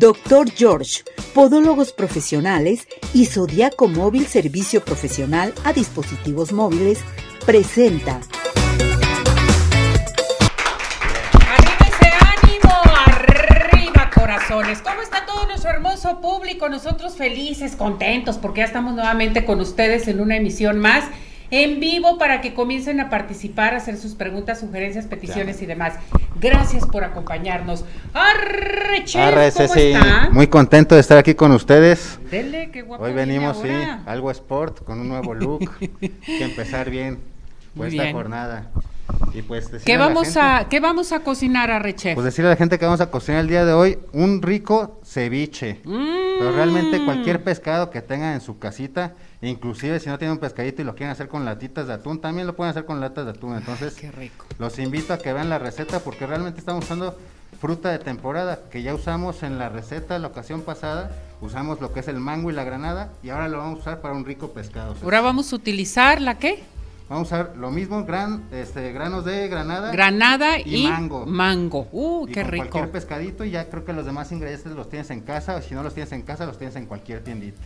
Doctor George, Podólogos Profesionales y Zodiaco Móvil Servicio Profesional a Dispositivos Móviles, presenta. ¡Arriba ese ánimo! ¡Arriba, corazones! ¿Cómo está todo nuestro hermoso público? Nosotros felices, contentos, porque ya estamos nuevamente con ustedes en una emisión más en vivo para que comiencen a participar, a hacer sus preguntas, sugerencias, peticiones y demás. Gracias por acompañarnos. Arre, chef, ¿cómo sí, está? muy contento de estar aquí con ustedes. Dele, qué guapo Hoy venimos, sí, algo sport, con un nuevo look, que empezar bien Muy esta bien. jornada. Y pues ¿Qué a vamos, gente- a, ¿Qué vamos a cocinar, Arre, chef? Pues decirle a la gente que vamos a cocinar el día de hoy un rico ceviche. Pero realmente Mm. cualquier pescado que tengan en su casita, inclusive si no tienen un pescadito y lo quieren hacer con latitas de atún, también lo pueden hacer con latas de atún. Entonces, Qué rico. los invito a que vean la receta porque realmente estamos usando fruta de temporada que ya usamos en la receta la ocasión pasada. Usamos lo que es el mango y la granada y ahora lo vamos a usar para un rico pescado. Ahora vamos a utilizar la qué? Vamos a usar lo mismo, gran, este, granos de granada. Granada y, Y mango. mango. Uh, y qué con rico. cualquier pescadito y ya creo que los demás ingredientes los tienes en casa o si no los tienes en casa los tienes en cualquier tiendita.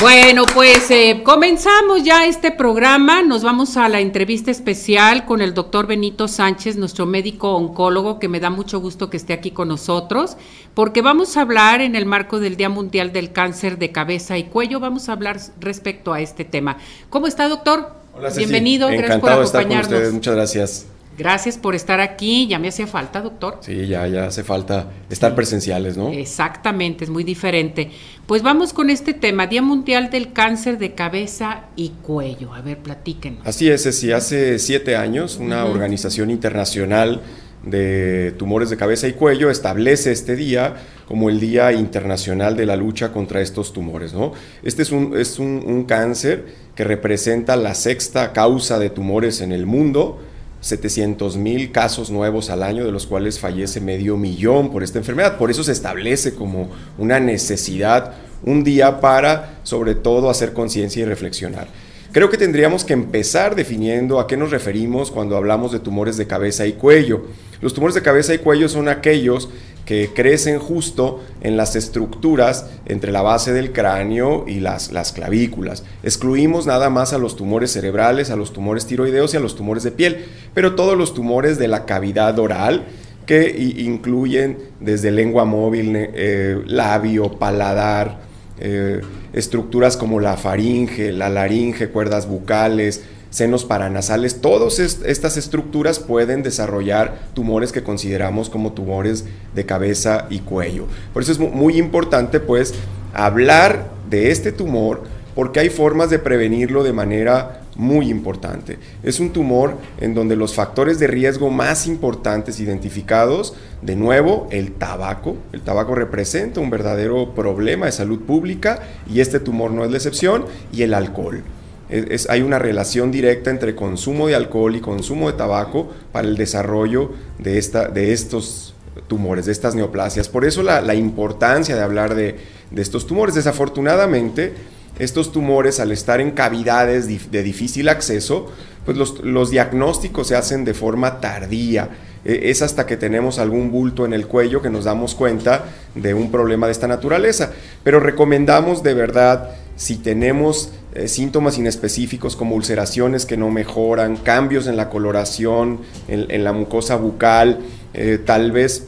Bueno, pues eh, comenzamos ya este programa. Nos vamos a la entrevista especial con el doctor Benito Sánchez, nuestro médico oncólogo, que me da mucho gusto que esté aquí con nosotros, porque vamos a hablar en el marco del Día Mundial del Cáncer de Cabeza y Cuello, vamos a hablar respecto a este tema. ¿Cómo está, doctor? Hola, Ceci. Bienvenido, gracias por Encantado de estar con acompañarnos. ustedes, muchas gracias. Gracias por estar aquí, ya me hacía falta, doctor. Sí, ya, ya hace falta estar presenciales, ¿no? Exactamente, es muy diferente. Pues vamos con este tema, Día Mundial del Cáncer de Cabeza y Cuello. A ver, platíquenos. Así es, Ceci. Hace siete años, una organización internacional de tumores de cabeza y cuello establece este día como el Día Internacional de la Lucha contra estos tumores, ¿no? Este es un, es un, un cáncer que representa la sexta causa de tumores en el mundo. 700 mil casos nuevos al año, de los cuales fallece medio millón por esta enfermedad. Por eso se establece como una necesidad un día para, sobre todo, hacer conciencia y reflexionar. Creo que tendríamos que empezar definiendo a qué nos referimos cuando hablamos de tumores de cabeza y cuello. Los tumores de cabeza y cuello son aquellos que crecen justo en las estructuras entre la base del cráneo y las, las clavículas. Excluimos nada más a los tumores cerebrales, a los tumores tiroideos y a los tumores de piel, pero todos los tumores de la cavidad oral que incluyen desde lengua móvil, eh, labio, paladar, eh, estructuras como la faringe, la laringe, cuerdas bucales, senos paranasales, todas est- estas estructuras pueden desarrollar tumores que consideramos como tumores de cabeza y cuello. Por eso es mu- muy importante pues hablar de este tumor porque hay formas de prevenirlo de manera muy importante. Es un tumor en donde los factores de riesgo más importantes identificados, de nuevo, el tabaco. El tabaco representa un verdadero problema de salud pública y este tumor no es la excepción, y el alcohol. Es- es- hay una relación directa entre consumo de alcohol y consumo de tabaco para el desarrollo de, esta, de estos tumores, de estas neoplasias. Por eso la, la importancia de hablar de, de estos tumores. Desafortunadamente, estos tumores, al estar en cavidades de difícil acceso, pues los, los diagnósticos se hacen de forma tardía. Eh, Es hasta que tenemos algún bulto en el cuello que nos damos cuenta de un problema de esta naturaleza. Pero recomendamos de verdad, si tenemos eh, síntomas inespecíficos como ulceraciones que no mejoran, cambios en la coloración, en, en la mucosa bucal, eh, tal vez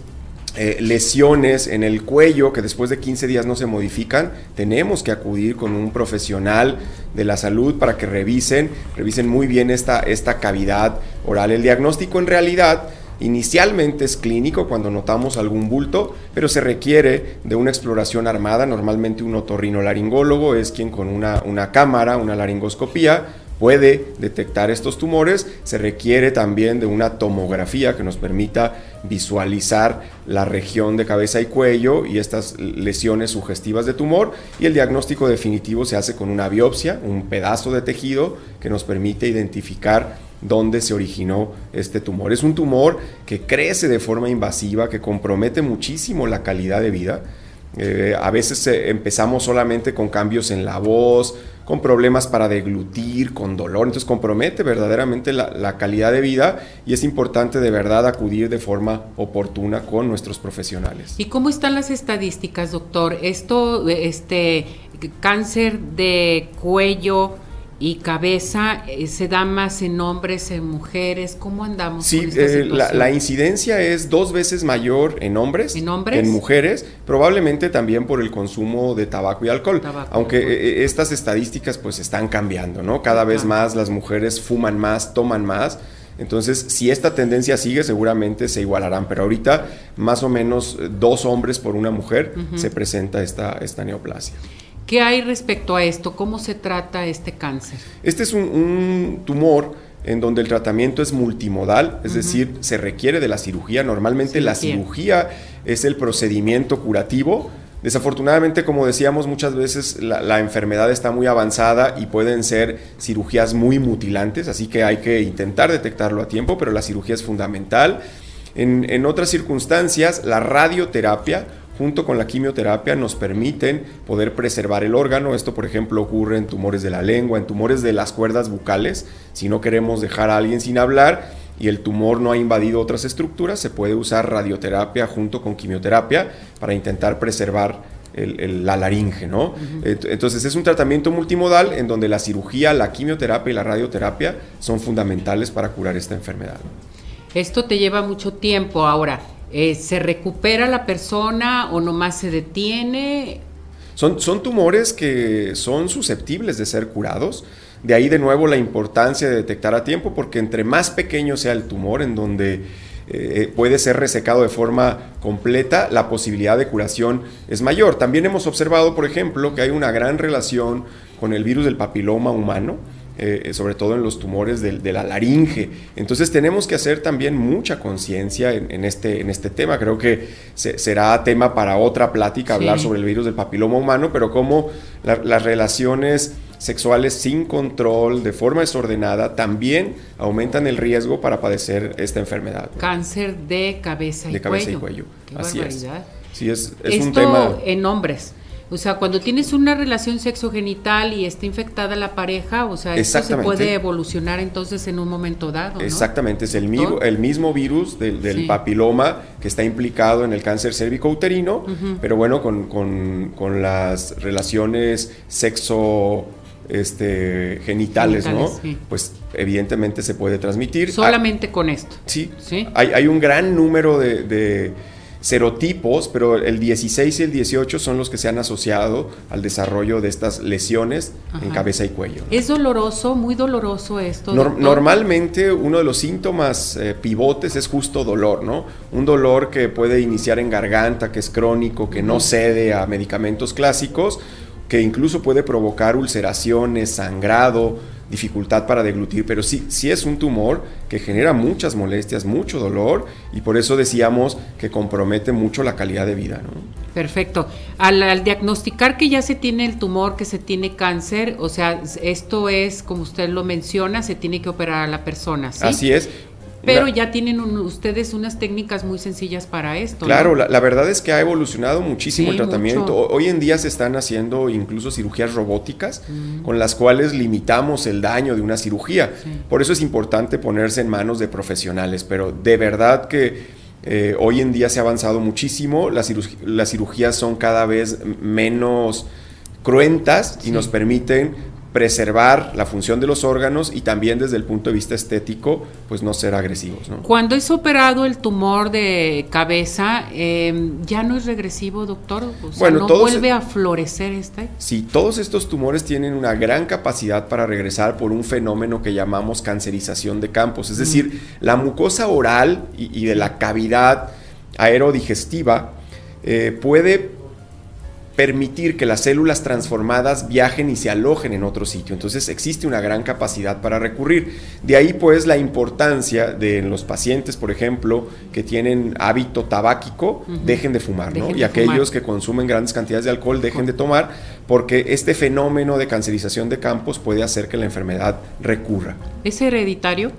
eh, lesiones en el cuello que después de 15 días no se modifican, tenemos que acudir con un profesional de la salud para que revisen, revisen muy bien esta, esta cavidad oral. El diagnóstico en realidad inicialmente es clínico cuando notamos algún bulto, pero se requiere de una exploración armada, normalmente un otorrinolaringólogo es quien con una, una cámara, una laringoscopía, puede detectar estos tumores, se requiere también de una tomografía que nos permita visualizar la región de cabeza y cuello y estas lesiones sugestivas de tumor y el diagnóstico definitivo se hace con una biopsia, un pedazo de tejido que nos permite identificar dónde se originó este tumor. Es un tumor que crece de forma invasiva, que compromete muchísimo la calidad de vida. Eh, a veces eh, empezamos solamente con cambios en la voz, con problemas para deglutir, con dolor. Entonces compromete verdaderamente la, calidad de vida y es importante de verdad acudir de forma oportuna con nuestros profesionales. ¿Y cómo están las estadísticas, doctor? Esto, este cáncer de cuello, y cabeza eh, se da más en hombres, en mujeres. ¿Cómo andamos? Sí, eh, la, incidencia es dos veces mayor en hombres, ¿En hombres? que en mujeres, probablemente también por el consumo de tabaco y alcohol. aunque eh, estas estadísticas pues están cambiando, ¿no? Cada vez más las mujeres fuman más, toman más. Entonces, si esta tendencia sigue, seguramente se igualarán, pero ahorita más o menos dos hombres por una mujer se presenta esta, esta neoplasia. ¿Qué hay respecto a esto? ¿Cómo se trata este cáncer? Este es un, tumor en donde el tratamiento es multimodal, es decir, se requiere de la cirugía. Normalmente la cirugía es el procedimiento curativo. Desafortunadamente, como decíamos, muchas veces la, enfermedad está muy avanzada y pueden ser cirugías muy mutilantes, así que hay que intentar detectarlo a tiempo, pero la cirugía es fundamental. En, en otras circunstancias, la radioterapia junto con la quimioterapia nos permiten poder preservar el órgano. Esto, por ejemplo, ocurre en tumores de la lengua, en tumores de las cuerdas bucales. Si no queremos dejar a alguien sin hablar y el tumor no ha invadido otras estructuras, se puede usar radioterapia junto con quimioterapia para intentar preservar la laringe, ¿no? Entonces es un tratamiento multimodal en donde la cirugía, la quimioterapia y la radioterapia son fundamentales para curar esta enfermedad. Esto te lleva mucho tiempo ahora. Eh, ¿Se recupera la persona o nomás se detiene? Son, son tumores que son susceptibles de ser curados. De ahí de nuevo la importancia de detectar a tiempo, porque entre más pequeño sea el tumor, en donde eh, puede ser resecado de forma completa, la posibilidad de curación es mayor. También hemos observado, por ejemplo, que hay una gran relación con el virus del papiloma humano eh, sobre todo en los tumores de, la laringe. Entonces tenemos que hacer también mucha conciencia en, este, en este tema. Creo que será tema para otra plática hablar sobre el virus del papiloma humano, pero cómo las relaciones sexuales sin control, de forma desordenada, también aumentan el riesgo para padecer esta enfermedad. Cáncer de cabeza y de cabeza y cuello. Así es. Sí, es, es un tema. En hombres. O sea, cuando tienes una relación sexogenital y está infectada la pareja, o sea, esto se puede evolucionar entonces en un momento dado. ¿no? Exactamente, es el, mismo, el mismo virus del, papiloma que está implicado en el cáncer cérvico-uterino, pero bueno, con, las relaciones sexo este, genitales, ¿no? Pues evidentemente se puede transmitir. Solamente con esto. Sí, ¿Sí? Hay, hay, un gran número de serotipos, pero el 16 y el 18 son los que se han asociado al desarrollo de estas lesiones en cabeza y cuello. ¿Es doloroso, muy doloroso esto? normalmente uno de los síntomas eh, pivotes es justo dolor, ¿no? Un dolor que puede iniciar en garganta, que es crónico, que no cede a medicamentos clásicos, que incluso puede provocar ulceraciones, sangrado, dificultad para deglutir, pero sí, sí es un tumor que genera muchas molestias, mucho dolor y por eso decíamos que compromete mucho la calidad de vida. ¿no? Perfecto. Al, diagnosticar que ya se tiene el tumor, que se tiene cáncer, o sea, esto es, como usted lo menciona, se tiene que operar a la persona. ¿sí? Así es. Pero ya tienen ustedes unas técnicas muy sencillas para esto. Claro, la, verdad es que ha evolucionado muchísimo el tratamiento. Hoy en día se están haciendo incluso cirugías robóticas mm. con las cuales limitamos el daño de una cirugía. Por eso es importante ponerse en manos de profesionales, pero de verdad que... Eh, hoy en día se ha avanzado muchísimo, las, cirugías son cada vez menos cruentas y nos permiten preservar la función de los órganos y también desde el punto de vista estético, pues no ser agresivos. Cuando es operado el tumor de cabeza, em, ¿ya no es regresivo, doctor? O sea, ¿no vuelve a florecer este? Sí, todos estos tumores tienen una gran capacidad para regresar por un fenómeno que llamamos cancerización de campos, es decir, la mucosa oral y, de la cavidad aerodigestiva eh, puede permitir que las células transformadas viajen y se alojen en otro sitio. Entonces existe una gran capacidad para recurrir. De ahí pues la importancia de los pacientes, por ejemplo, que tienen hábito tabáquico, dejen de fumar, ¿no? y aquellos que consumen grandes cantidades de alcohol, dejen de tomar, porque este fenómeno de cancerización de campos puede hacer que la enfermedad recurra. ¿Es hereditario?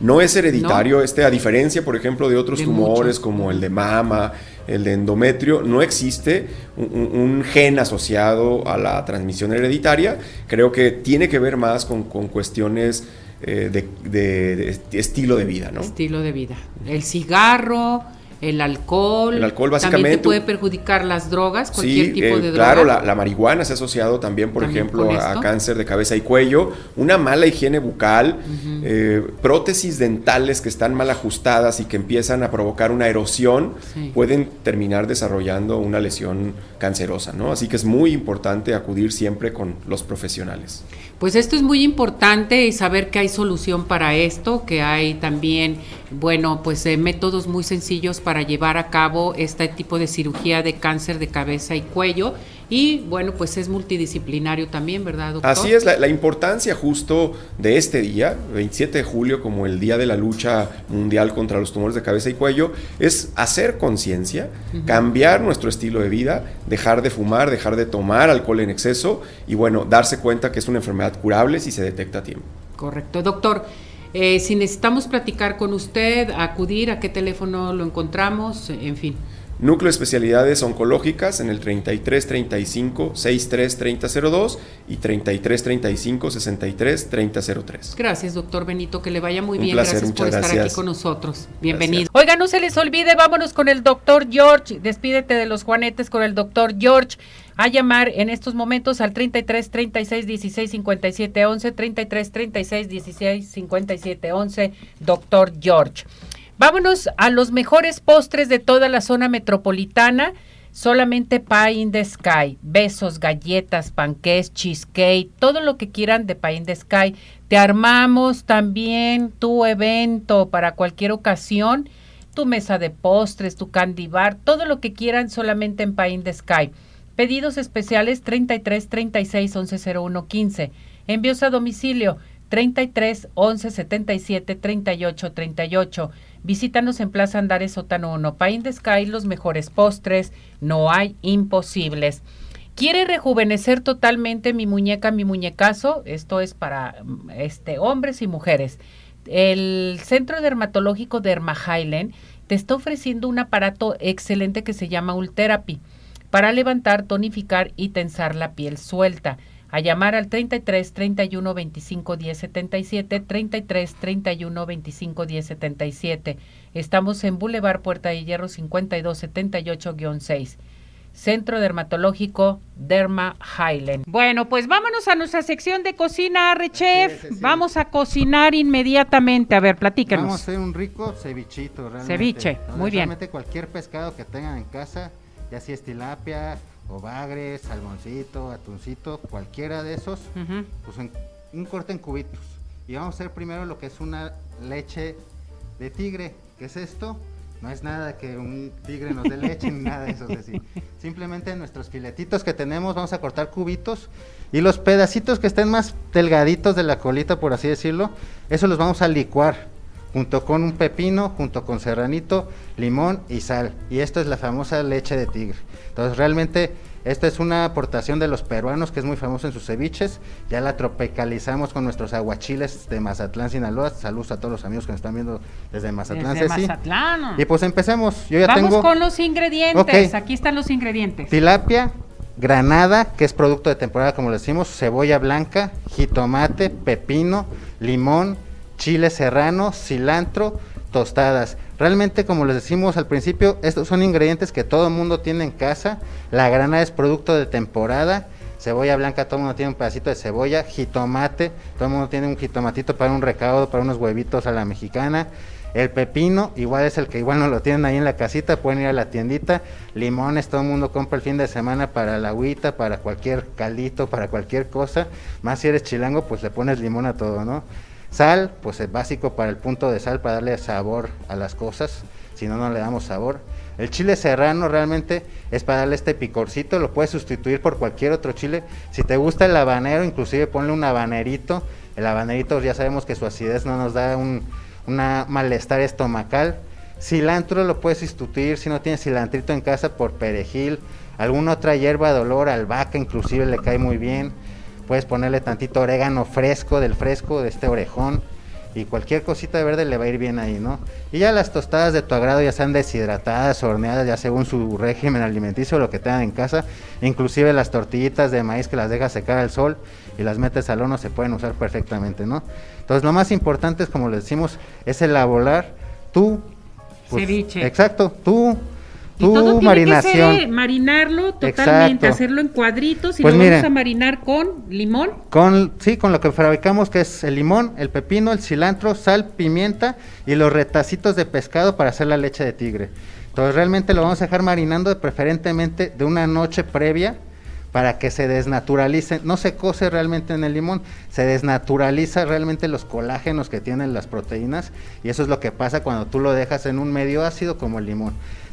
No es hereditario, este a diferencia, por ejemplo, de otros tumores como el de mama, el de endometrio, no existe un, gen asociado a la transmisión hereditaria. Creo que tiene que ver más con, cuestiones eh, de, estilo de vida, ¿no? Estilo de vida. El cigarro, el alcohol. El alcohol básicamente. También te puede perjudicar las drogas, cualquier tipo eh, de droga. Claro, la, marihuana se ha asociado también, por ejemplo, a cáncer de cabeza y cuello, una mala higiene bucal, eh, prótesis dentales que están mal ajustadas y que empiezan a provocar una erosión, pueden terminar desarrollando una lesión cancerosa, ¿no? Así que es muy importante acudir siempre con los profesionales. Pues esto es muy importante y saber que hay solución para esto, que hay también, bueno, pues eh, métodos muy sencillos para llevar a cabo este tipo de cirugía de cáncer de cabeza y cuello y bueno, pues es multidisciplinario también, ¿verdad, doctor? Así es, la, importancia justo de este día, 27 de julio, como el Día de la Lucha Mundial contra los Tumores de Cabeza y Cuello, es hacer conciencia, cambiar nuestro estilo de vida, dejar de fumar, dejar de tomar alcohol en exceso y bueno, darse cuenta que es una enfermedad curable si se detecta a tiempo. Correcto, doctor. Eh, si necesitamos platicar con usted, acudir, ¿a qué teléfono lo encontramos? En fin. Núcleo de Especialidades Oncológicas en el 33 35 63 3002 y 33 35 63 3003. Gracias, doctor Benito, que le vaya muy bien. gracias por estar aquí con nosotros. Bienvenido. Oiga, no se les olvide, vámonos con el doctor George. Despídete de los Juanetes con el doctor George. A llamar en estos momentos al 33 36 16 57 11, 33 36 16 57 11, doctor George. Vámonos a los mejores postres de toda la zona metropolitana. Solamente Pie in the Sky. Besos, galletas, panqués, cheesecake, todo lo que quieran de Pie in the Sky. Te armamos también tu evento para cualquier ocasión. Tu mesa de postres, tu candy bar, todo lo que quieran solamente en Pie in the Sky. Pedidos especiales 33 36 11 01 15. Envíos a domicilio 33 11 77 38 38. Visítanos en Plaza Andares Sótano 1, Pain de Sky, los mejores postres, no hay imposibles. ¿Quiere rejuvenecer totalmente mi muñeca, mi muñecazo? Esto es para este, hombres y mujeres. El Centro Dermatológico Derma Highland te está ofreciendo un aparato excelente que se llama Ultherapy para levantar, tonificar y tensar la piel suelta a llamar al 33 31 25 10 77, 33 31 25 10 77. Estamos en Boulevard Puerta de Hierro 52 78-6. Centro Dermatológico Derma Highland. Bueno, pues vámonos a nuestra sección de cocina, Rechef. Vamos a cocinar inmediatamente. A ver, platíquenos. Vamos a hacer un rico cevichito, realmente. Ceviche, muy bien. Realmente cualquier pescado que tengan en casa, ya sea es tilapia, o bagre, salmoncito, atuncito, cualquiera de esos, pues en, un corte en cubitos. Y vamos a hacer primero lo que es una leche de tigre. ¿Qué es esto? No es nada que un tigre nos dé leche ni nada de eso. Es decir, simplemente nuestros filetitos que tenemos vamos a cortar cubitos y los pedacitos que estén más delgaditos de la colita, por así decirlo, eso los vamos a licuar junto con un pepino, junto con serranito, limón y sal. Y esto es la famosa leche de tigre. Entonces realmente esta es una aportación de los peruanos que es muy famoso en sus ceviches. Ya la tropicalizamos con nuestros aguachiles de Mazatlán, Sinaloa. Saludos a todos los amigos que nos están viendo desde Mazatlán. Desde Mazatlán. Y pues empecemos. Yo ya Vamos con los ingredientes. Aquí están los ingredientes. Tilapia, granada, que es producto de temporada como le decimos, cebolla blanca, jitomate, pepino, limón, chile serrano, cilantro, tostadas. Realmente, como les decimos al principio, estos son ingredientes que todo el mundo tiene en casa. La granada es producto de temporada. Cebolla blanca, todo el mundo tiene un pedacito de cebolla. Jitomate, todo el mundo tiene un jitomatito para un recaudo, para unos huevitos a la mexicana. El pepino, igual es el que igual no lo tienen ahí en la casita, pueden ir a la tiendita. Limones, todo el mundo compra el fin de semana para la agüita, para cualquier caldito, para cualquier cosa. Más si eres chilango, pues le pones limón a todo, ¿no? Sal, pues es básico para el punto de sal, para darle sabor a las cosas, si no, no le damos sabor. El chile serrano realmente es para darle este picorcito, lo puedes sustituir por cualquier otro chile. Si te gusta el habanero, inclusive ponle un habanerito. El habanerito ya sabemos que su acidez no nos da un malestar estomacal. Cilantro lo puedes sustituir si no tienes cilantrito en casa por perejil, alguna otra hierba de olor, albahaca inclusive le cae muy bien puedes ponerle tantito orégano fresco, del fresco, de este orejón. y cualquier cosita de verde le va a ir bien ahí, ¿no? Y ya las tostadas de tu agrado ya sean deshidratadas, horneadas, ya según su régimen alimenticio, lo que tengan en casa, inclusive las tortillitas de maíz que las dejas secar al sol y las metes al horno se pueden usar perfectamente, ¿no? Entonces lo más importante es, como le decimos, es elaborar tu pues, ceviche. Exacto, tú tu todo marinación. Que marinarlo totalmente, hacerlo en cuadritos y pues lo vamos a marinar con limón. Con, sí, con lo que fabricamos que es el limón, el pepino, el cilantro, sal, pimienta y los retacitos de pescado para hacer la leche de tigre. Entonces realmente lo vamos a dejar marinando preferentemente de una noche previa para que se desnaturalice, no se cose realmente en el limón, se desnaturaliza realmente los colágenos que tienen las proteínas y eso es lo que pasa cuando tú lo dejas en un medio ácido como el limón.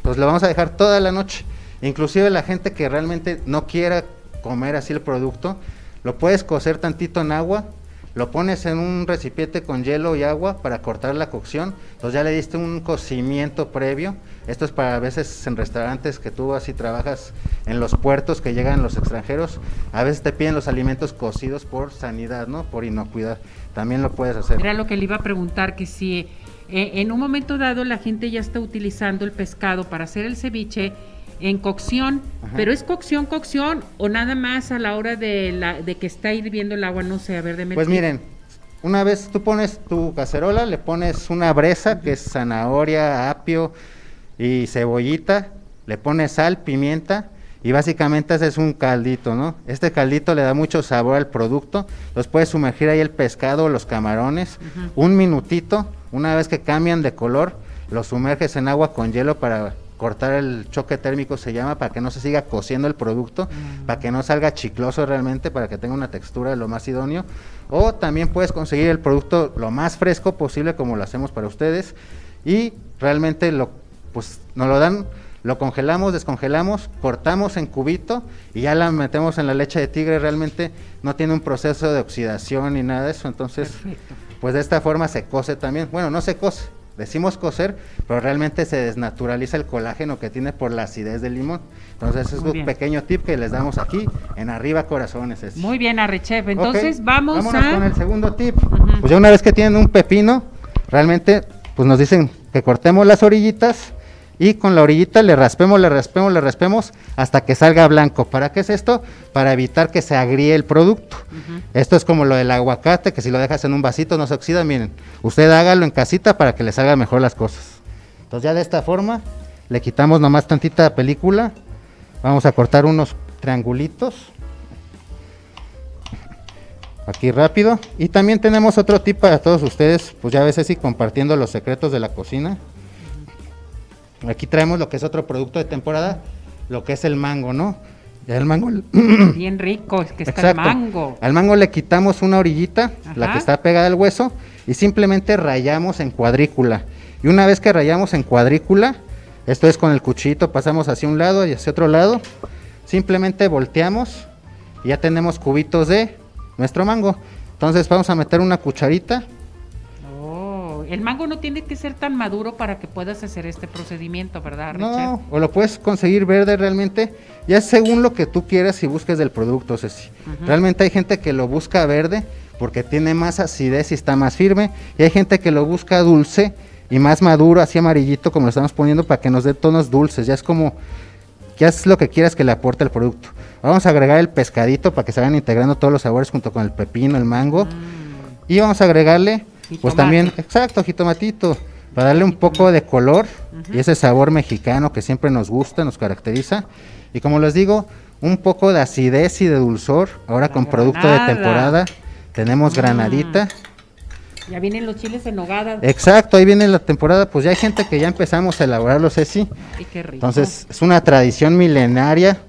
Entonces lo vamos a dejar toda la noche. Inclusive la gente que realmente no quiera comer así el producto, lo puedes cocer tantito en agua, lo pones en un recipiente con hielo y agua para cortar la cocción, entonces ya le diste un cocimiento previo. Esto es para a veces en restaurantes que tú así trabajas en los puertos que llegan los extranjeros, a veces te piden los alimentos cocidos por sanidad, ¿no? Por inocuidad. También lo puedes hacer. Era lo que le iba a preguntar, que si eh, en un momento dado la gente ya está utilizando el pescado para hacer el ceviche en cocción, pero es cocción, cocción o nada más a la hora de, la, de que está hirviendo el agua, no sé, a ver, de Pues miren, una vez tú pones tu cacerola, le pones una bresa que es zanahoria, apio y cebollita, le pones sal, pimienta y básicamente ese es un caldito, ¿no? Este caldito le da mucho sabor al producto, los puedes sumergir ahí el pescado, los camarones, un minutito, una vez que cambian de color, los sumerges en agua con hielo para cortar el choque térmico se llama para que no se siga cociendo el producto, mm. para que no salga chicloso realmente, para que tenga una textura lo más idóneo. O también puedes conseguir el producto lo más fresco posible como lo hacemos para ustedes y realmente lo pues nos lo dan lo congelamos, descongelamos, cortamos en cubito y ya la metemos en la leche de tigre. Realmente no tiene un proceso de oxidación ni nada de eso. Entonces, pues de esta forma se cose también. Bueno, no se cose, decimos coser, pero realmente se desnaturaliza el colágeno que tiene por la acidez del limón. Entonces, es un pequeño tip que les damos aquí en Arriba Corazones. Muy bien, Arrechef. Entonces, vamos a. con el segundo tip. Pues ya una vez que tienen un pepino, realmente, pues nos dicen que cortemos las orillitas y con la orillita le raspemos, le raspemos, le raspemos hasta que salga blanco. ¿Para qué es esto? Para evitar que se agríe el producto. Esto es como lo del aguacate, que si lo dejas en un vasito no se oxida. Miren, usted hágalo en casita para que le salga mejor las cosas. Entonces ya de esta forma le quitamos nomás tantita película. Vamos a cortar unos triangulitos. Aquí rápido. Y también tenemos otro tip para todos ustedes, pues ya a veces sí compartiendo los secretos de la cocina. Aquí traemos lo que es otro producto de temporada, lo que es el mango, ¿no? Ya el mango. Bien rico, es que está el mango. Al mango le quitamos una orillita, la que está pegada al hueso, y simplemente rayamos en cuadrícula. Y una vez que rayamos en cuadrícula, esto es con el cuchillito, pasamos hacia un lado y hacia otro lado, simplemente volteamos y ya tenemos cubitos de nuestro mango. Entonces vamos a meter una cucharita el mango no tiene que ser tan maduro para que puedas hacer este procedimiento, ¿verdad, Richard? No, o lo puedes conseguir verde realmente, ya según lo que tú quieras y busques del producto, Ceci. Realmente hay gente que lo busca verde porque tiene más acidez y está más firme, y hay gente que lo busca dulce y más maduro, así amarillito como lo estamos poniendo para que nos dé tonos dulces, ya es como, ya es lo que quieras que le aporte el producto. Vamos a agregar el pescadito para que se vayan integrando todos los sabores junto con el pepino, el mango, mm. y vamos a agregarle pues también, exacto, jitomatito, para darle un poco de color y ese sabor mexicano que siempre nos gusta, nos caracteriza. Y como les digo, un poco de acidez y de dulzor, ahora con producto de temporada. Tenemos mm. granadita. Ya vienen los chiles en nogada. Exacto, ahí viene la temporada, pues ya hay gente que ya empezamos a elaborarlos así. Y qué rico. Entonces, es una tradición milenaria,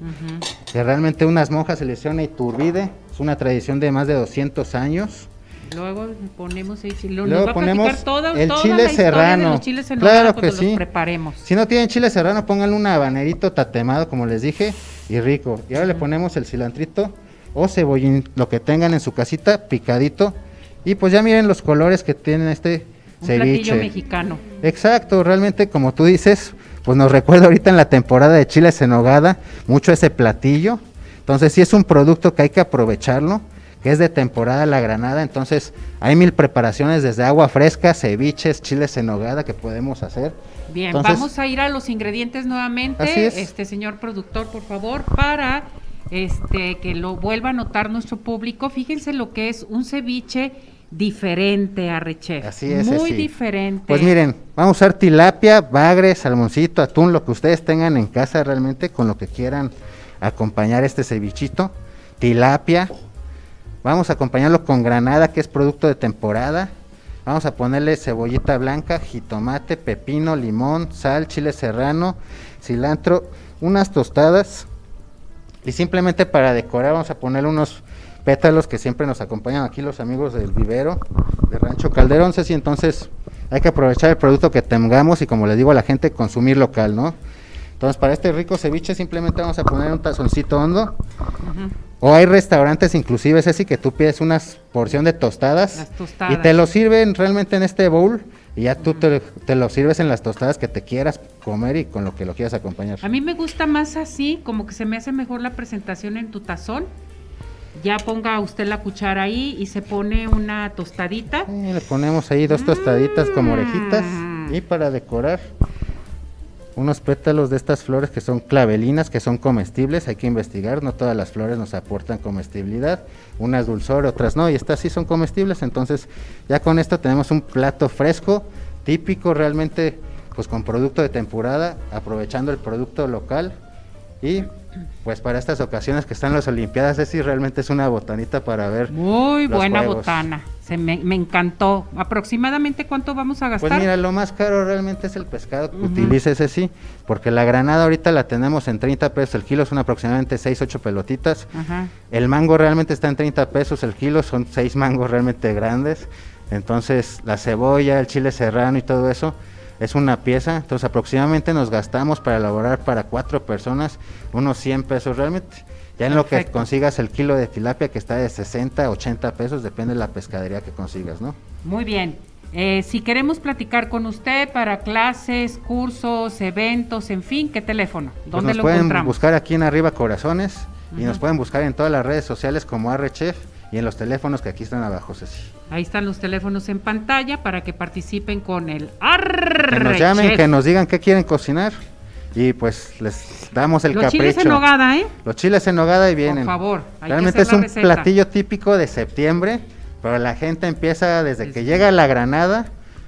que realmente unas monjas se les y turbide, es una tradición de más de 200 años. Luego ponemos ahí, Luego ponemos el chile serrano. claro que sí. preparemos. Si no tienen chile serrano, pónganle un habanerito tatemado, como les dije, y rico. Y ahora le ponemos el cilantrito o cebollín, lo que tengan en su casita, picadito. Y pues ya miren los colores que tiene este un ceviche. mexicano. Exacto, realmente como tú dices, pues nos recuerda ahorita en la temporada de chiles en nogada, mucho ese platillo. Entonces sí es un producto que hay que aprovecharlo que es de temporada la granada, entonces hay mil preparaciones desde agua fresca, ceviches, chiles en nogada que podemos hacer. Bien, vamos a ir a los ingredientes nuevamente, este señor productor, por favor, para este que lo vuelva a notar nuestro público. Fíjense lo que es un ceviche diferente a Rechef. Así es. Muy diferente. Pues miren, vamos a usar tilapia, bagre, salmoncito, atún, lo que ustedes tengan en casa realmente, con lo que quieran acompañar este cevichito. Tilapia. Vamos a acompañarlo con granada, que es producto de temporada. Vamos a ponerle cebollita blanca, jitomate, pepino, limón, sal, chile serrano, cilantro, unas tostadas. Y simplemente para decorar vamos a ponerle unos pétalos que siempre nos acompañan aquí los amigos del vivero de Rancho Calderón. Y entonces hay que aprovechar el producto que tengamos y como le digo a la gente, consumir local, ¿no? Entonces para este rico ceviche simplemente vamos a poner un tazoncito hondo. O hay restaurantes inclusive, Ceci, que tú pides una porción de tostadas, y te lo sirven realmente en este bowl y ya tú te, te, lo sirves en las tostadas que te quieras comer y con lo que lo quieras acompañar. A mí me gusta más así, como que se me hace mejor la presentación en tu tazón ya ponga usted la cuchara ahí y se pone una tostadita. le ponemos ahí dos tostaditas como orejitas mm. y para decorar unos pétalos de estas flores que son clavelinas, que son comestibles, hay que investigar, no todas las flores nos aportan comestibilidad, unas dulzor, otras no, y estas sí son comestibles, entonces ya con esto tenemos un plato fresco, típico realmente, pues con producto de temporada, aprovechando el producto local y pues para estas ocasiones que están las Olimpiadas, es si realmente es una botanita para ver. Muy buena botana, se me, encantó. ¿Aproximadamente cuánto vamos a gastar? Pues mira, lo más caro realmente es el pescado que utilice ese sí, porque la granada ahorita la tenemos en 30 pesos el kilo, son aproximadamente 6, 8 pelotitas. El mango realmente está en 30 pesos el kilo, son 6 mangos realmente grandes. Entonces la cebolla, el chile serrano y todo eso es una pieza, entonces aproximadamente nos gastamos para elaborar para cuatro personas unos 100 pesos realmente. Ya en lo que consigas el kilo de tilapia que está de 60, 80 pesos, depende de la pescadería que consigas, ¿no? Muy bien. Eh, si queremos platicar con usted para clases, cursos, eventos, en fin, ¿qué teléfono? Pues ¿Dónde nos pueden buscar aquí en Arriba Corazones y nos pueden buscar en todas las redes sociales como Arrechef y en los teléfonos que aquí están abajo, Ceci. Ahí están los teléfonos en pantalla para que participen con el Arre Que nos llamen, que nos digan qué quieren cocinar y pues les damos el capricho. Los chiles en nogada, ¿eh? Los chiles en nogada y vienen. Por favor. Realmente es un platillo típico de septiembre, pero la gente empieza desde que llega la granada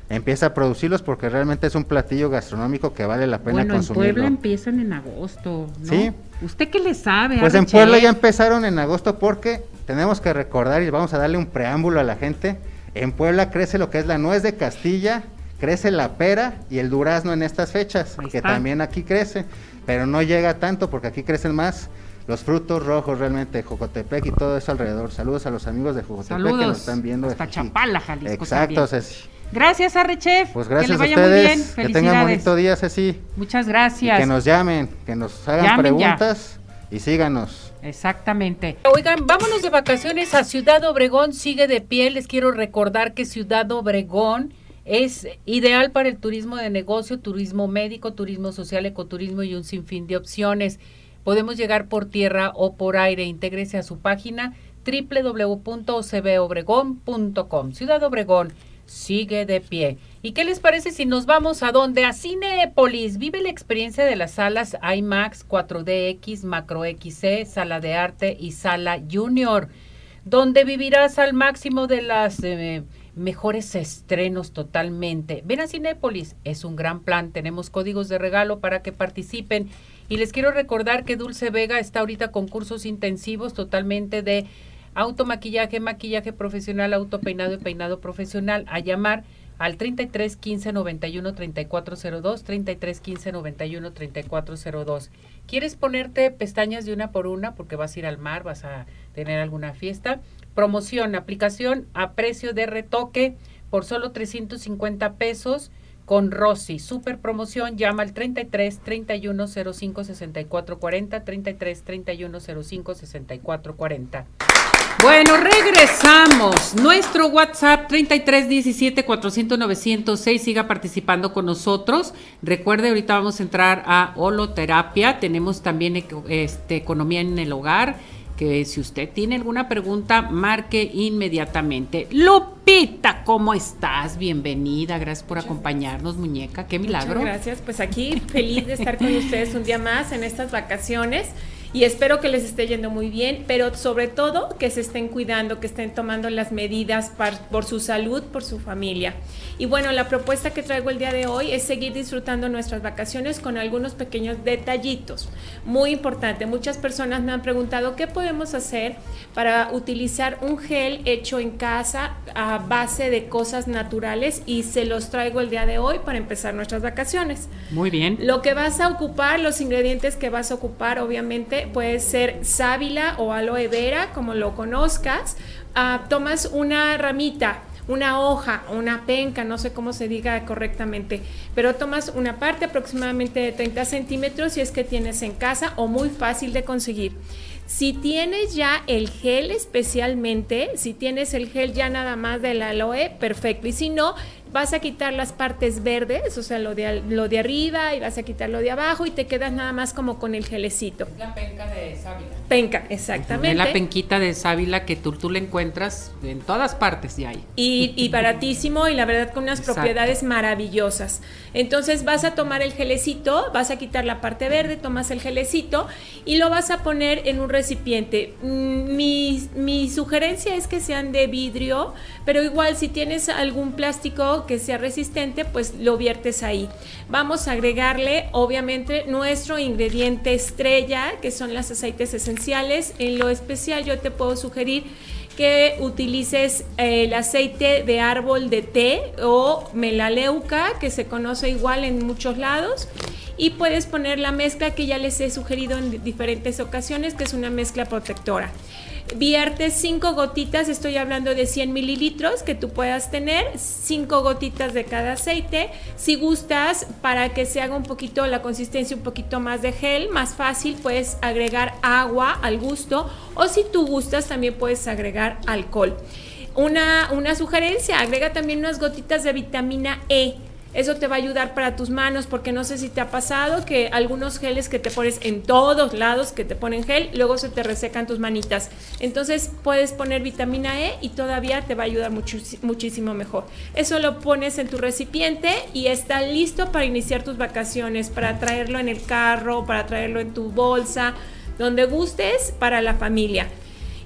empieza a producirlos porque realmente es un platillo gastronómico que vale la pena bueno, consumirlo. en Puebla empiezan en agosto, ¿no? Sí. ¿Usted qué le sabe? Pues en Puebla ya empezaron en agosto porque tenemos que recordar y vamos a darle un preámbulo a la gente. En Puebla crece lo que es la nuez de Castilla, crece la pera y el durazno en estas fechas, que también aquí crece, pero no llega tanto porque aquí crecen más los frutos rojos realmente, Jocotepec y todo eso alrededor. Saludos a los amigos de Jocotepec que nos están viendo. Hasta Chapala, Jalisco. Exacto, Ceci. Gracias, Arrechef. Pues gracias que a ustedes. Que tengan bonito día, Ceci. Muchas gracias. que nos llamen, que nos hagan preguntas y síganos. Exactamente. Oigan, vámonos de vacaciones a Ciudad Obregón, sigue de pie. Les quiero recordar que Ciudad Obregón es ideal para el turismo de negocio, turismo médico, turismo social, ecoturismo y un sinfín de opciones. Podemos llegar por tierra o por aire. Intégrese a su página www.ocbobregón.com. Ciudad Obregón sigue de pie. ¿Y qué les parece si nos vamos a donde? A Cinepolis. Vive la experiencia de las salas IMAX, 4DX, Macro XC, Sala de Arte y Sala Junior, donde vivirás al máximo de las eh, mejores estrenos totalmente. Ven a Cinépolis, es un gran plan. Tenemos códigos de regalo para que participen. Y les quiero recordar que Dulce Vega está ahorita con cursos intensivos totalmente de automaquillaje, maquillaje profesional, autopeinado y peinado profesional. A llamar al 33 15 91 3402, 33 15 91 3402. ¿Quieres ponerte pestañas de una por una porque vas a ir al mar, vas a tener alguna fiesta? Promoción, aplicación a precio de retoque por solo 350 pesos con Rosy. Super promoción, llama al 33 31 05 64 40, 33 31 05 64 40. Bueno, regresamos. Nuestro WhatsApp 3317 400 906 siga participando con nosotros. Recuerde, ahorita vamos a entrar a holoterapia. Tenemos también este, economía en el hogar que si usted tiene alguna pregunta, marque inmediatamente. Lupita, ¿cómo estás? Bienvenida, gracias por acompañarnos, muñeca. Qué milagro. Muchas gracias, pues aquí feliz de estar con ustedes un día más en estas vacaciones y espero que les esté yendo muy bien, pero sobre todo que se estén cuidando, que estén tomando las medidas por su salud, por su familia. Y bueno, la propuesta que traigo el día de hoy es seguir disfrutando nuestras vacaciones con algunos pequeños detallitos. Muy importante, muchas personas me han preguntado qué podemos hacer para utilizar un gel hecho en casa a base de cosas naturales y se los traigo el día de hoy para empezar nuestras vacaciones. Muy bien. Lo que vas a ocupar, los ingredientes que vas a ocupar, obviamente, puede ser sábila o aloe vera, como lo conozcas. Ah, tomas una ramita, una hoja, una penca, no sé cómo se diga correctamente, pero tomas una parte aproximadamente de 30 centímetros si es que tienes en casa o muy fácil de conseguir. Si tienes ya el gel especialmente, si tienes el gel ya nada más del aloe, perfecto. Y si no, vas a quitar las partes verdes, o sea, lo de, lo de arriba y vas a quitar lo de abajo y te quedas nada más como con el gelecito. La penca de sábila. Penca, exactamente. Es la penquita de sábila que tú, tú la encuentras en todas partes de ahí. Y, y baratísimo y la verdad con unas propiedades maravillosas. Entonces vas a tomar el gelecito, vas a quitar la parte verde, tomas el gelecito y lo vas a poner en un recipiente. Mm, mi, mi sugerencia es que sean de vidrio, pero igual si tienes algún plástico que sea resistente, pues lo viertes ahí. Vamos a agregarle obviamente nuestro ingrediente estrella, que son los aceites esenciales. En lo especial yo te puedo sugerir que utilices el aceite de árbol de té o melaleuca, que se conoce igual en muchos lados. Y puedes poner la mezcla que ya les he sugerido en diferentes ocasiones, que es una mezcla protectora. Viertes cinco gotitas, estoy hablando de 100 mililitros que tú puedas tener, cinco gotitas de cada aceite. Si gustas, para que se haga un poquito la consistencia, un poquito más de gel, más fácil, puedes agregar agua al gusto o si tú gustas, también puedes agregar alcohol. Una, una sugerencia, agrega también unas gotitas de vitamina E eso te va a ayudar para tus manos porque no sé si te ha pasado que algunos geles que te pones en todos lados que te ponen gel, luego se te resecan tus manitas. Entonces puedes poner vitamina E y todavía te va a ayudar muchísimo mejor. Eso lo pones en tu recipiente y está listo para iniciar tus vacaciones, para traerlo en el carro, para traerlo en tu bolsa, donde gustes para la familia.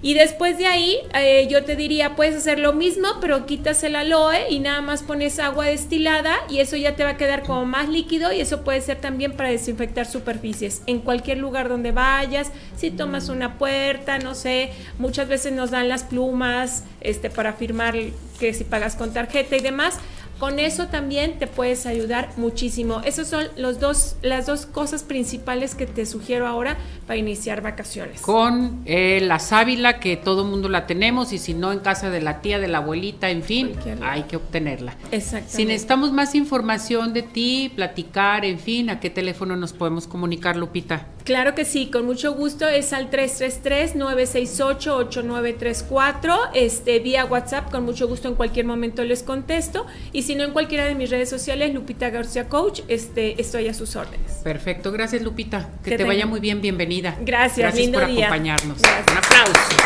Y después de ahí, eh, yo te diría, puedes hacer lo mismo, pero quitas el aloe y nada más pones agua destilada y eso ya te va a quedar como más líquido y eso puede ser también para desinfectar superficies. En cualquier lugar donde vayas, si tomas una puerta, no sé, muchas veces nos dan las plumas este, para firmar que si pagas con tarjeta y demás. Con eso también te puedes ayudar muchísimo. Esas son los dos, las dos cosas principales que te sugiero ahora para iniciar vacaciones. Con eh, la sábila, que todo mundo la tenemos, y si no, en casa de la tía, de la abuelita, en fin, hay que obtenerla. Exactamente. Si necesitamos más información de ti, platicar, en fin, ¿a qué teléfono nos podemos comunicar, Lupita? Claro que sí, con mucho gusto. Es al 333-968-8934, este, vía WhatsApp. Con mucho gusto en cualquier momento les contesto. Y si no, en cualquiera de mis redes sociales, Lupita García Coach, este, estoy a sus órdenes. Perfecto, gracias Lupita. Que, te vaya muy bien, bienvenida. Gracias, gracias por acompañarnos. Un aplauso.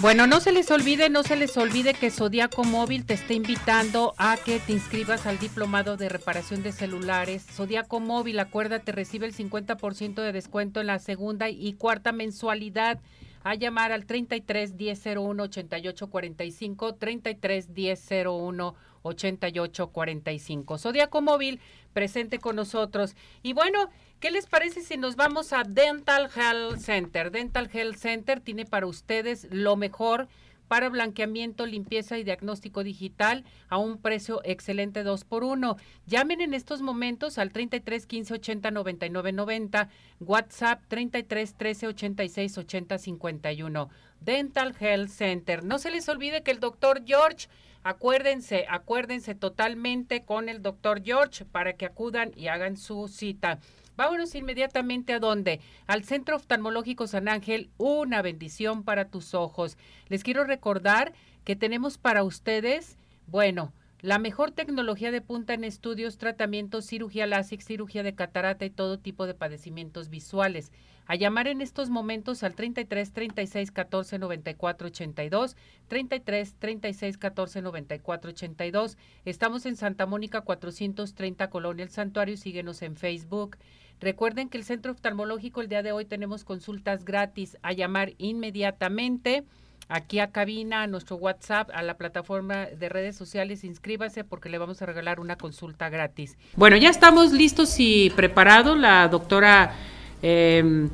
Bueno, no se les olvide, no se les olvide que Zodiaco Móvil te está invitando a que te inscribas al diplomado de reparación de celulares. Zodiaco Móvil, acuérdate, recibe el 50% de descuento en la segunda y cuarta mensualidad a llamar al 33 1001 88 45 33 1001 88 45. Zodiaco Móvil presente con nosotros. Y bueno, ¿qué les parece si nos vamos a Dental Health Center? Dental Health Center tiene para ustedes lo mejor para blanqueamiento, limpieza y diagnóstico digital a un precio excelente 2 por 1 Llamen en estos momentos al 33 15 80 99 90, WhatsApp 33 13 86 80 51. Dental Health Center. No se les olvide que el doctor George, acuérdense, acuérdense totalmente con el doctor George para que acudan y hagan su cita. Vámonos inmediatamente a dónde? Al Centro Oftalmológico San Ángel, una bendición para tus ojos. Les quiero recordar que tenemos para ustedes, bueno, La mejor tecnología de punta en estudios, tratamientos, cirugía láser, cirugía de catarata y todo tipo de padecimientos visuales. A llamar en estos momentos al 33 36 14 94 82, 33 36 14 94 82. Estamos en Santa Mónica 430 Colonia El Santuario, síguenos en Facebook. Recuerden que el Centro Oftalmológico el día de hoy tenemos consultas gratis a llamar inmediatamente aquí a cabina, a nuestro WhatsApp, a la plataforma de redes sociales, inscríbase porque le vamos a regalar una consulta gratis. Bueno, ya estamos listos y preparados. La doctora eh,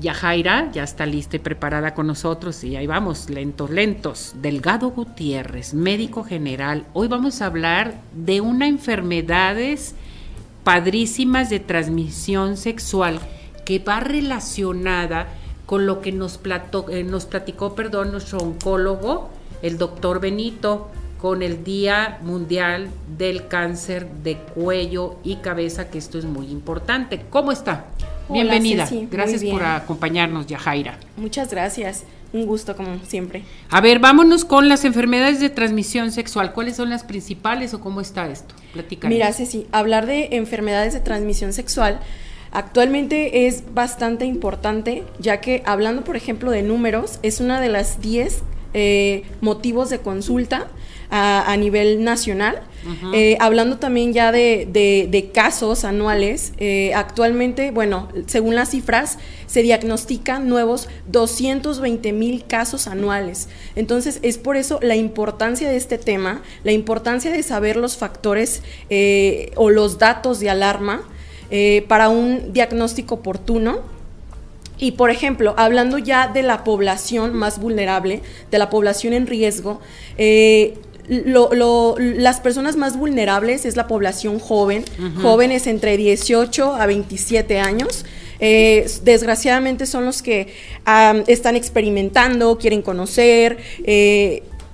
Yajaira ya está lista y preparada con nosotros y ahí vamos, lentos, lentos. Delgado Gutiérrez, médico general. Hoy vamos a hablar de una enfermedades padrísimas de transmisión sexual que va relacionada con lo que nos, eh, nos platicó perdón, nuestro oncólogo, el doctor Benito, con el Día Mundial del Cáncer de Cuello y Cabeza, que esto es muy importante. ¿Cómo está? Bienvenida. gracias por acompañarnos, Yajaira. Muchas gracias. Un gusto, como siempre. A ver, vámonos con las enfermedades de transmisión sexual. ¿Cuáles son las principales o cómo está esto? Platícanos. Mira, Ceci, hablar de enfermedades de transmisión sexual Actualmente es bastante importante, ya que hablando, por ejemplo, de números, es una de las 10 eh, motivos de consulta a, nivel nacional. Eh, hablando también ya de, casos anuales, eh, actualmente, bueno, según las cifras, se diagnostican nuevos 220 mil casos anuales. Entonces, es por eso la importancia de este tema, la importancia de saber los factores o los datos de alarma eh, para un diagnóstico oportuno. Y por ejemplo, hablando ya de la población más vulnerable, de la población en riesgo, eh, las personas más vulnerables es la población joven, jóvenes entre 18 a 27 años. Eh, desgraciadamente son los que están experimentando, quieren conocer,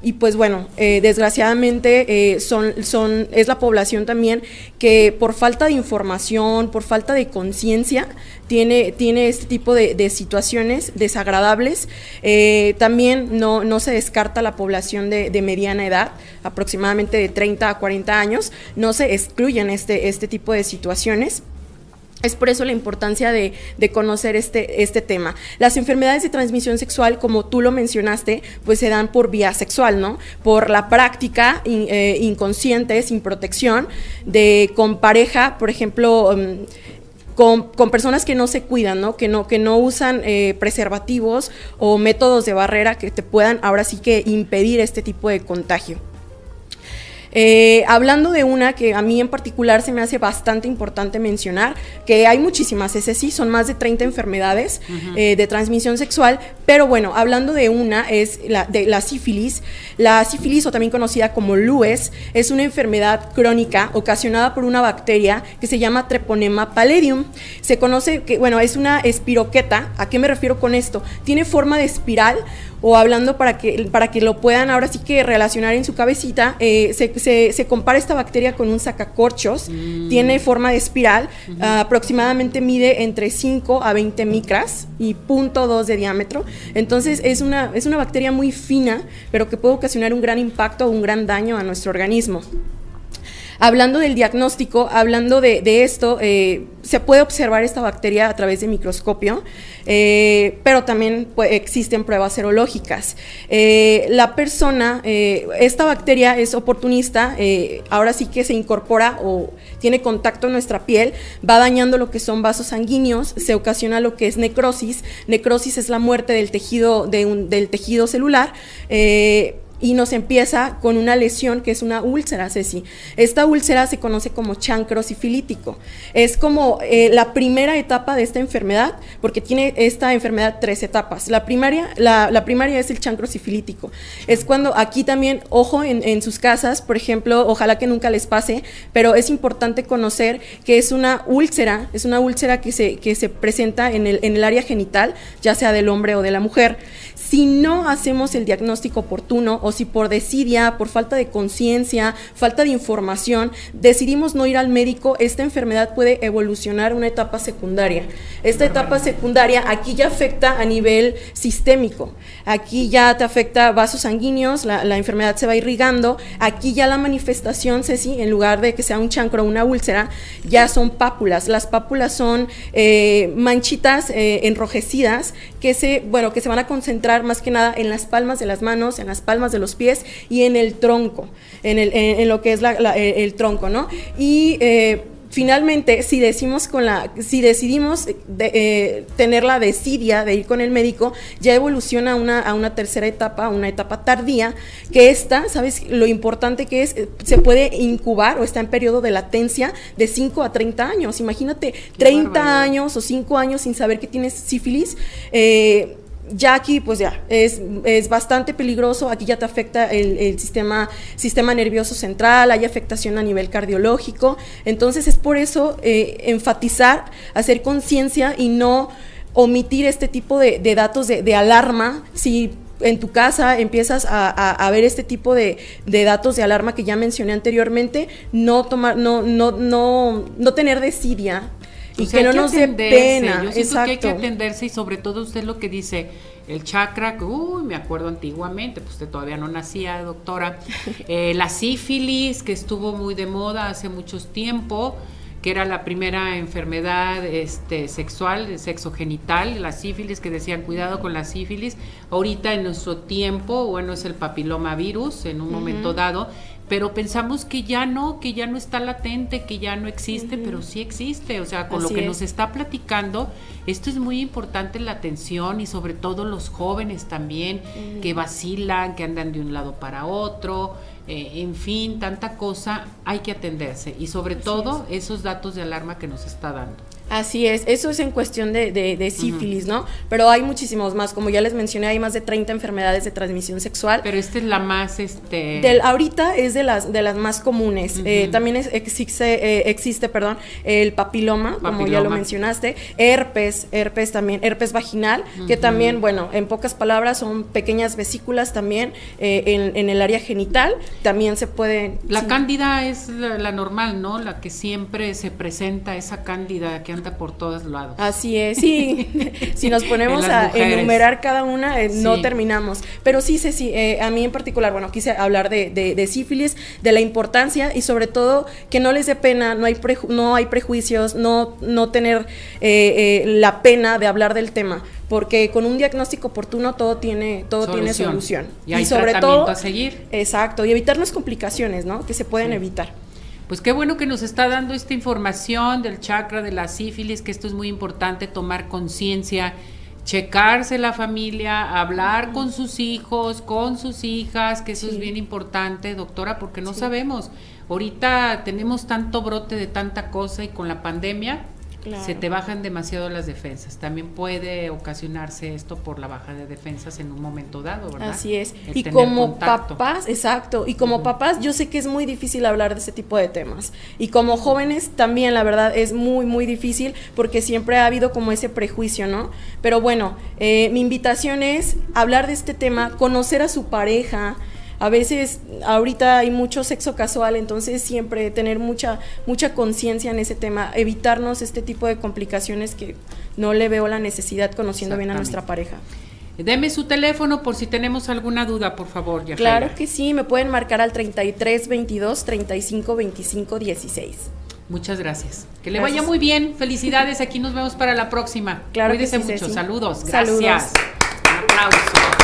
y pues bueno, eh, desgraciadamente eh, son, son, es la población también que por falta de información, por falta de conciencia, tiene, tiene este tipo de, situaciones desagradables. Eh, también no, no se descarta la población de, de, mediana edad, aproximadamente de 30 a 40 años, no se excluyen este, este tipo de situaciones. Es por eso la importancia de, conocer este, este tema. Las enfermedades de transmisión sexual, como tú lo mencionaste, pues se dan por vía sexual, ¿no? Por la práctica eh, inconsciente, sin protección, de con pareja, por ejemplo. Mm, con, personas que no se cuidan, ¿no? Que no, que no usan eh, preservativos o métodos de barrera que te puedan ahora sí que impedir este tipo de contagio. Eh, hablando de una que a mí en particular se me hace bastante importante mencionar, que hay muchísimas, ese sí, son más de 30 enfermedades eh, de transmisión sexual, pero bueno, hablando de una es la, de la sífilis. La sífilis, o también conocida como LUES, es una enfermedad crónica ocasionada por una bacteria que se llama Treponema palladium. Se conoce que, bueno, es una espiroqueta. ¿A qué me refiero con esto? Tiene forma de espiral o hablando para que, para que lo puedan ahora sí que relacionar en su cabecita, eh, se, compara esta bacteria con un sacacorchos, mm. tiene forma de espiral, aproximadamente mide entre 5 a 20 micras y .2 de diámetro, entonces es una, es una bacteria muy fina, pero que puede ocasionar un gran impacto o un gran daño a nuestro organismo. Hablando del diagnóstico, hablando de, esto, eh, se puede observar esta bacteria a través de microscopio, eh, pero también existen pruebas serológicas. Eh, la persona, esta bacteria es oportunista, ahora sí que se incorpora o tiene contacto en nuestra piel, va dañando lo que son vasos sanguíneos, se ocasiona lo que es necrosis. Necrosis es la muerte del tejido, del tejido celular y nos empieza con una lesión que es una úlcera, Ceci. Esta úlcera se conoce como chancro sifilítico. Es como eh, la primera etapa de esta enfermedad, porque tiene esta enfermedad tres etapas. La primaria, la, primaria es el chancro sifilítico. Es cuando aquí también, ojo en, sus casas, por ejemplo, ojalá que nunca les pase, pero es importante conocer que es una úlcera, es una úlcera que se, que se presenta en el, en el área genital, ya sea del hombre o de la mujer. Si no hacemos el diagnóstico oportuno o si por desidia, por falta de conciencia, falta de información, decidimos no ir al médico, esta enfermedad puede evolucionar a una etapa secundaria. Esta etapa secundaria aquí ya afecta a nivel sistémico. Aquí ya te afecta vasos sanguíneos, la, enfermedad se va irrigando. Aquí ya la manifestación, Ceci, en lugar de que sea un chancro o una úlcera, ya son pápulas. Las pápulas son eh, manchitas eh, enrojecidas que se, bueno, que se van a concentrar más que nada en las palmas de las manos, en las palmas de los pies y en el tronco, en, el, en, lo que es el, tronco, ¿no? Y eh, finalmente, si decimos con la, si decidimos eh, tener la desidia de ir con el médico, ya evoluciona a una, a una tercera etapa, una etapa tardía, que esta, ¿sabes? Lo importante que es, eh, se puede incubar o está en periodo de latencia de 5 a 30 años. Imagínate, 30 años o 5 años sin saber que tienes sífilis. Eh, ya aquí pues ya es, es, bastante peligroso, aquí ya te afecta el, sistema, sistema nervioso central, hay afectación a nivel cardiológico, entonces es por eso eh, enfatizar, hacer conciencia y no omitir este tipo de, datos de, alarma, si en tu casa empiezas a, ver este tipo de, datos de alarma que ya mencioné anteriormente, no tomar, no, no, no, no tener desidia y que no nos dé pena. Yo siento que hay que atenderse y sobre todo usted lo que dice, el chakra, que uy, me acuerdo antiguamente, pues usted todavía no nacía, doctora, eh, la sífilis, que estuvo muy de moda hace mucho tiempo, que era la primera enfermedad este, sexual, sexo genital, la sífilis, que decían cuidado con la sífilis. Ahorita en nuestro tiempo, bueno, es el papilomavirus en un momento dado, pero pensamos que ya no, que ya no está latente, que ya no existe, pero sí existe. O sea, con lo que nos está platicando, esto es muy importante la atención y sobre todo los jóvenes también, que vacilan, que andan de un lado para otro, eh, en fin, tanta cosa, hay que atenderse. Y sobre todo esos datos de alarma que nos está dando. Así es, eso es en cuestión de, sífilis, ¿no? Pero hay muchísimos más, como ya les mencioné, hay más de 30 enfermedades de transmisión sexual. Pero esta es la más, este... Del, ahorita es de las, de las más comunes. Eh, también existe, eh, existe, perdón, el papiloma, como ya lo mencionaste, herpes, herpes también, herpes vaginal, que también, bueno, en pocas palabras son pequeñas vesículas también eh, en, el área genital, también se pueden... La cándida es la, normal, ¿no? La que siempre se presenta, esa cándida que por todos lados. Así es, sí. si nos ponemos a enumerar cada una, eh, no terminamos. Pero sí, sí, sí, eh, a mí en particular, bueno, quise hablar de, de, sífilis, de la importancia y sobre todo que no les dé pena, no hay, no hay prejuicios, no, no tener eh, la pena de hablar del tema porque con un diagnóstico oportuno todo tiene todo tiene solución. y, sobre todo a seguir. Exacto y evitar las complicaciones no que se pueden evitar pues qué bueno que nos está dando esta información del chakra, de la sífilis, que esto es muy importante, tomar conciencia, checarse la familia, hablar con sus hijos, con sus hijas, que eso es bien importante, doctora, porque no sabemos. Ahorita tenemos tanto brote de tanta cosa y con la pandemia, se te bajan demasiado las defensas. También puede ocasionarse esto por la baja de defensas en un momento dado, ¿verdad? Así es. y como papás, exacto, y como papás yo sé que es muy difícil hablar de ese tipo de temas. Y como jóvenes también, la verdad, es muy, muy difícil porque siempre ha habido como ese prejuicio, ¿no? Pero bueno, eh, mi invitación es hablar de este tema, conocer a su pareja, a veces ahorita hay mucho sexo casual, entonces siempre tener mucha mucha conciencia en ese tema, evitarnos este tipo de complicaciones que no le veo la necesidad conociendo bien a nuestra pareja. Deme su teléfono por si tenemos alguna duda, por favor. Yajaira. Claro que sí, me pueden marcar al 33 22 35 25 16. Muchas gracias. Que le vaya muy bien. Felicidades. Aquí nos vemos para la próxima. Claro Cuídese que mucho. Saludos. Gracias. Un aplauso.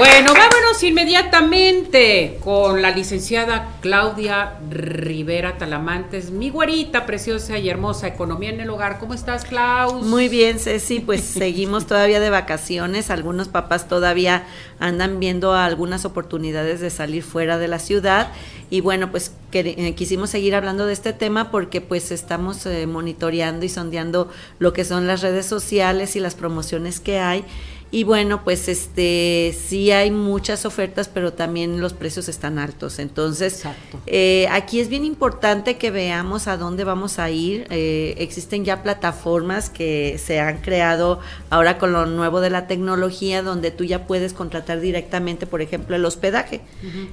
Bueno, vámonos inmediatamente con la licenciada Claudia Rivera Talamantes, mi güerita preciosa y hermosa, Economía en el Hogar. ¿Cómo estás, Klaus? Muy bien, Ceci, pues seguimos todavía de vacaciones. Algunos papás todavía andan viendo algunas oportunidades de salir fuera de la ciudad. Y bueno, pues eh, quisimos seguir hablando de este tema porque pues estamos eh, monitoreando y sondeando lo que son las redes sociales y las promociones que hay Y bueno, pues este sí hay muchas ofertas, pero también los precios están altos. Entonces, eh, aquí es bien importante que veamos a dónde vamos a ir. Eh, existen ya plataformas que se han creado ahora con lo nuevo de la tecnología, donde tú ya puedes contratar directamente, por ejemplo, el hospedaje.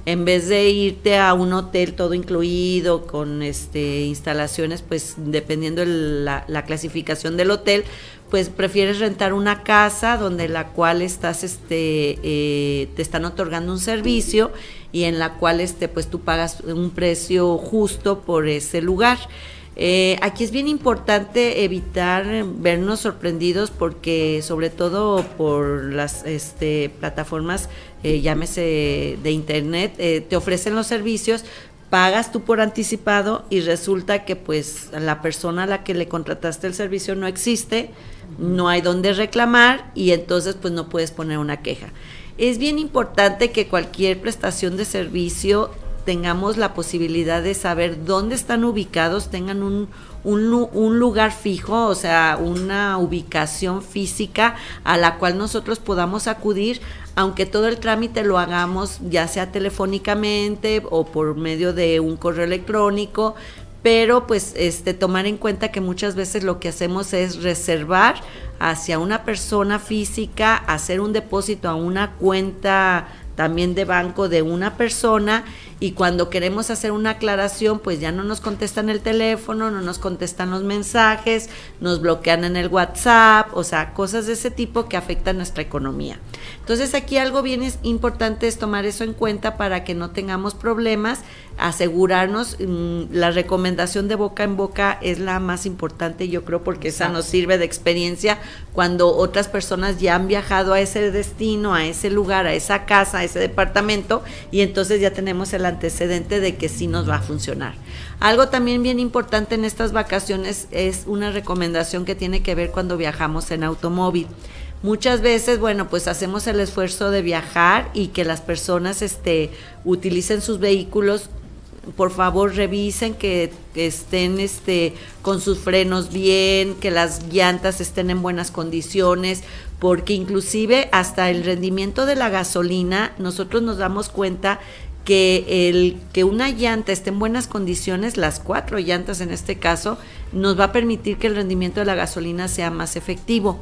En vez de irte a un hotel todo incluido, con este instalaciones, pues dependiendo de la, la clasificación del hotel, pues prefieres rentar una casa donde la cual estás, este, eh, te están otorgando un servicio y en la cual, este, pues tú pagas un precio justo por ese lugar. Eh, aquí es bien importante evitar vernos sorprendidos porque sobre todo por las este, plataformas, eh, llámese de internet, te ofrecen los servicios, pagas tú por anticipado y resulta que pues la persona a la que le contrataste el servicio no existe, no hay donde reclamar y entonces pues no puedes poner una queja. Es bien importante que cualquier prestación de servicio tengamos la posibilidad de saber dónde están ubicados, tengan un, un, lugar fijo, o sea, una ubicación física a la cual nosotros podamos acudir, aunque todo el trámite lo hagamos ya sea telefónicamente o por medio de un correo electrónico, pero pues este tomar en cuenta que muchas veces lo que hacemos es reservar hacia una persona física, hacer un depósito a una cuenta también de banco de una persona y cuando queremos hacer una aclaración, pues ya no nos contestan el teléfono, no nos contestan los mensajes, nos bloquean en el WhatsApp, o sea, cosas de ese tipo que afectan nuestra economía. Entonces aquí algo bien es importante es tomar eso en cuenta para que no tengamos problemas, asegurarnos, mm, la recomendación de boca en boca es la más importante, yo creo, porque esa nos sirve de experiencia cuando otras personas ya han viajado a ese destino, a ese lugar, a esa casa, a ese departamento, y entonces ya tenemos el antecedente de que sí nos va a funcionar. Algo también bien importante en estas vacaciones es una recomendación que tiene que ver cuando viajamos en automóvil. Muchas veces, bueno, pues hacemos el esfuerzo de viajar y que las personas este, utilicen sus vehículos por favor revisen que, estén este, con sus frenos bien, que las llantas estén en buenas condiciones, porque inclusive hasta el rendimiento de la gasolina, nosotros nos damos cuenta que el que una llanta esté en buenas condiciones, las cuatro llantas en este caso, nos va a permitir que el rendimiento de la gasolina sea más efectivo.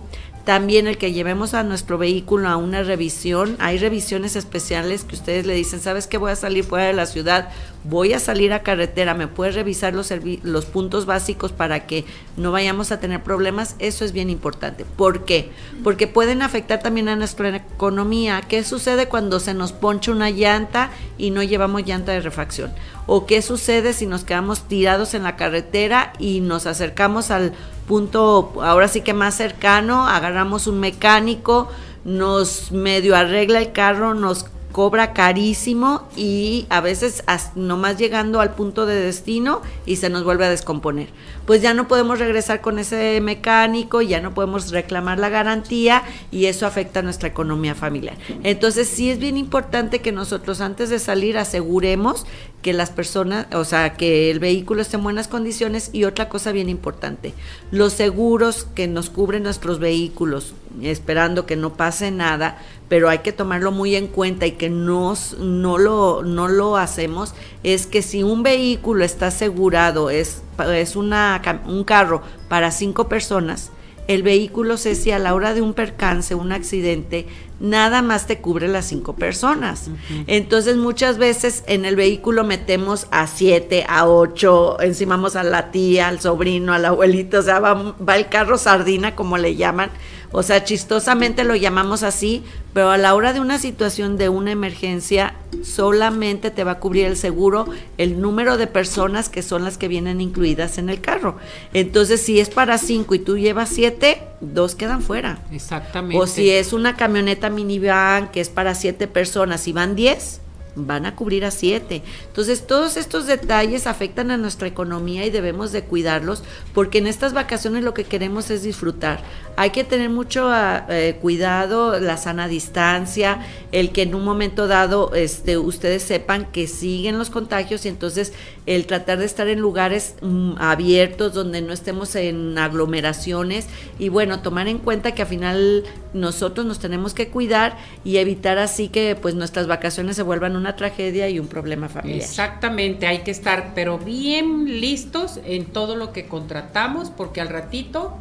También el que llevemos a nuestro vehículo a una revisión, hay revisiones especiales que ustedes le dicen, ¿sabes que voy a salir fuera de la ciudad? Voy a salir a carretera, ¿me puedes revisar los, los puntos básicos para que no vayamos a tener problemas? Eso es bien importante. ¿Por qué? Porque pueden afectar también a nuestra economía. ¿Qué sucede cuando se nos poncha una llanta y no llevamos llanta de refacción? ¿O qué sucede si nos quedamos tirados en la carretera y nos acercamos al punto ahora sí que más cercano, agarramos un mecánico, nos medio arregla el carro, nos cobra carísimo y a veces nomás llegando al punto de destino y se nos vuelve a descomponer. Pues ya no podemos regresar con ese mecánico, ya no podemos reclamar la garantía y eso afecta a nuestra economía familiar. Entonces sí es bien importante que nosotros antes de salir aseguremos que las personas, o sea, que el vehículo esté en buenas condiciones y otra cosa bien importante, los seguros que nos cubren nuestros vehículos, esperando que no pase nada, pero hay que tomarlo muy en cuenta y que no, no, lo, no lo hacemos, es que si un vehículo está asegurado, es, es una, un carro para cinco personas, el vehículo sé si a la hora de un percance, un accidente, nada más te cubre las cinco personas. Entonces muchas veces en el vehículo metemos a siete, a ocho, encimamos a la tía, al sobrino, al abuelito, o sea, va, va el carro sardina como le llaman o sea, chistosamente lo llamamos así, pero a la hora de una situación de una emergencia, solamente te va a cubrir el seguro el número de personas que son las que vienen incluidas en el carro. Entonces, si es para cinco y tú llevas siete, dos quedan fuera. Exactamente. O si es una camioneta minivan que es para siete personas y van diez, van a cubrir a siete. Entonces, todos estos detalles afectan a nuestra economía y debemos de cuidarlos porque en estas vacaciones lo que queremos es disfrutar. Hay que tener mucho ah, eh, cuidado, la sana distancia, el que en un momento dado este, ustedes sepan que siguen los contagios y entonces el tratar de estar en lugares mm, abiertos donde no estemos en aglomeraciones y bueno, tomar en cuenta que al final nosotros nos tenemos que cuidar y evitar así que pues nuestras vacaciones se vuelvan una tragedia y un problema familiar. Exactamente, hay que estar pero bien listos en todo lo que contratamos porque al ratito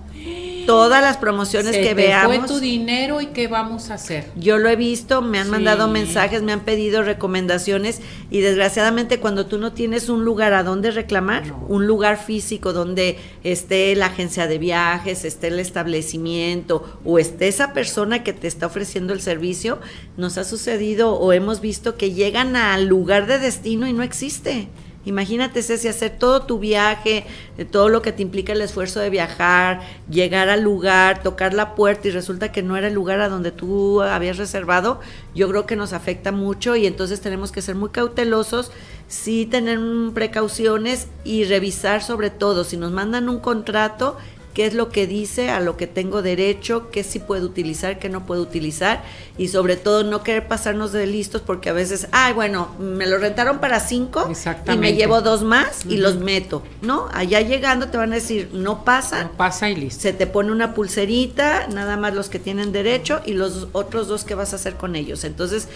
todas las promociones que veamos. fue tu dinero y qué vamos a hacer. Yo lo he visto, me han mandado mensajes, me han pedido recomendaciones y desgraciadamente cuando tú no tienes un lugar a donde reclamar, un lugar físico donde esté la agencia de viajes, esté el establecimiento o esté esa persona que te está ofreciendo el servicio, nos ha sucedido o hemos visto que llegan al lugar de destino y no existe. Imagínate, Ceci, hacer todo tu viaje, eh, todo lo que te implica el esfuerzo de viajar, llegar al lugar, tocar la puerta y resulta que no era el lugar a donde tú habías reservado, yo creo que nos afecta mucho y entonces tenemos que ser muy cautelosos, sí tener precauciones y revisar sobre todo, si nos mandan un contrato, qué es lo que dice, a lo que tengo derecho, qué sí puedo utilizar, qué no puedo utilizar y sobre todo no querer pasarnos de listos porque a veces, ay, bueno, me lo rentaron para cinco y me llevo dos más y los meto, ¿no? Allá llegando te van a decir, no pasa. No pasa y listo. Se te pone una pulserita, nada más los que tienen derecho y los otros dos que vas a hacer con ellos. Entonces,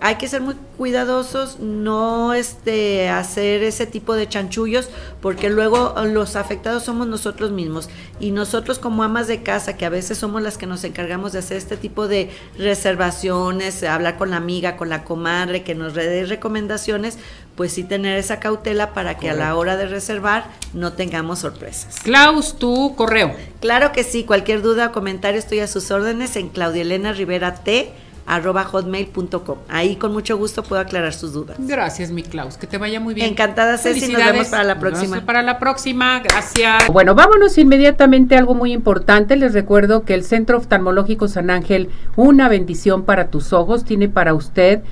hay que ser muy cuidadosos, no este, hacer ese tipo de chanchullos, porque luego los afectados somos nosotros mismos. Y nosotros como amas de casa, que a veces somos las que nos encargamos de hacer este tipo de reservaciones, hablar con la amiga, con la comadre, que nos dé recomendaciones, pues sí tener esa cautela para que a la hora de reservar no tengamos sorpresas. Klaus, tu correo. Claro que sí, cualquier duda o comentario estoy a sus órdenes en Claudia Elena Rivera T arroba hotmail.com. Ahí con mucho gusto puedo aclarar sus dudas. Gracias, mi Klaus. Que te vaya muy bien. Encantada, Ceci. Nos vemos para la próxima. para la próxima. Gracias. Bueno, vámonos inmediatamente a algo muy importante. Les recuerdo que el Centro Oftalmológico San Ángel, una bendición para tus ojos, tiene para usted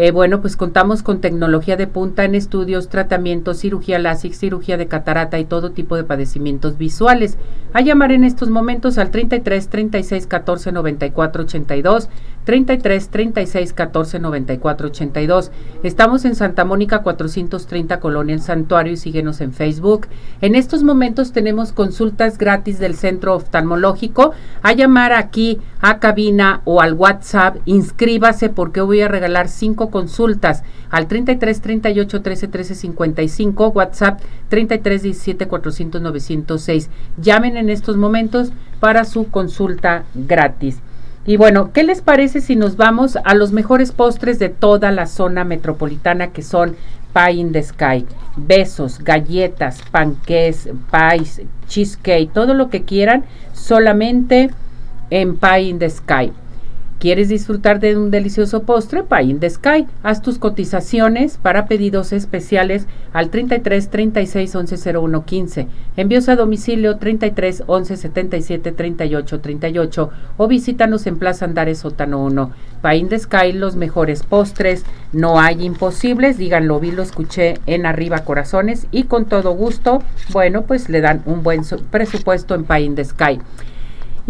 eh, bueno, pues contamos con tecnología de punta en estudios, tratamientos, cirugía láser, cirugía de catarata y todo tipo de padecimientos visuales. A llamar en estos momentos al 33 36 14 94 82, 33 36 14 94 82. Estamos en Santa Mónica 430 Colonia El Santuario y síguenos en Facebook. En estos momentos tenemos consultas gratis del centro oftalmológico. A llamar aquí a cabina o al WhatsApp, inscríbase porque voy a regalar cinco consultas al 33 38 13 13 55, WhatsApp 33 17 400 906. Llamen en estos momentos para su consulta gratis. Y bueno, ¿qué les parece si nos vamos a los mejores postres de toda la zona metropolitana que son Pie in the Sky? Besos, galletas, panqués, pies, cheesecake, todo lo que quieran, solamente en Pie in the Sky. ¿Quieres disfrutar de un delicioso postre? Pie in the Sky. Haz tus cotizaciones para pedidos especiales al 33 36 11 01 15. Envíos a domicilio 33 11 77 38 38 o visítanos en Plaza Andares Sótano 1. Pie in the Sky, los mejores postres. No hay imposibles. Díganlo, vi, lo escuché en Arriba Corazones y con todo gusto, bueno, pues le dan un buen presupuesto en Pie in the Sky.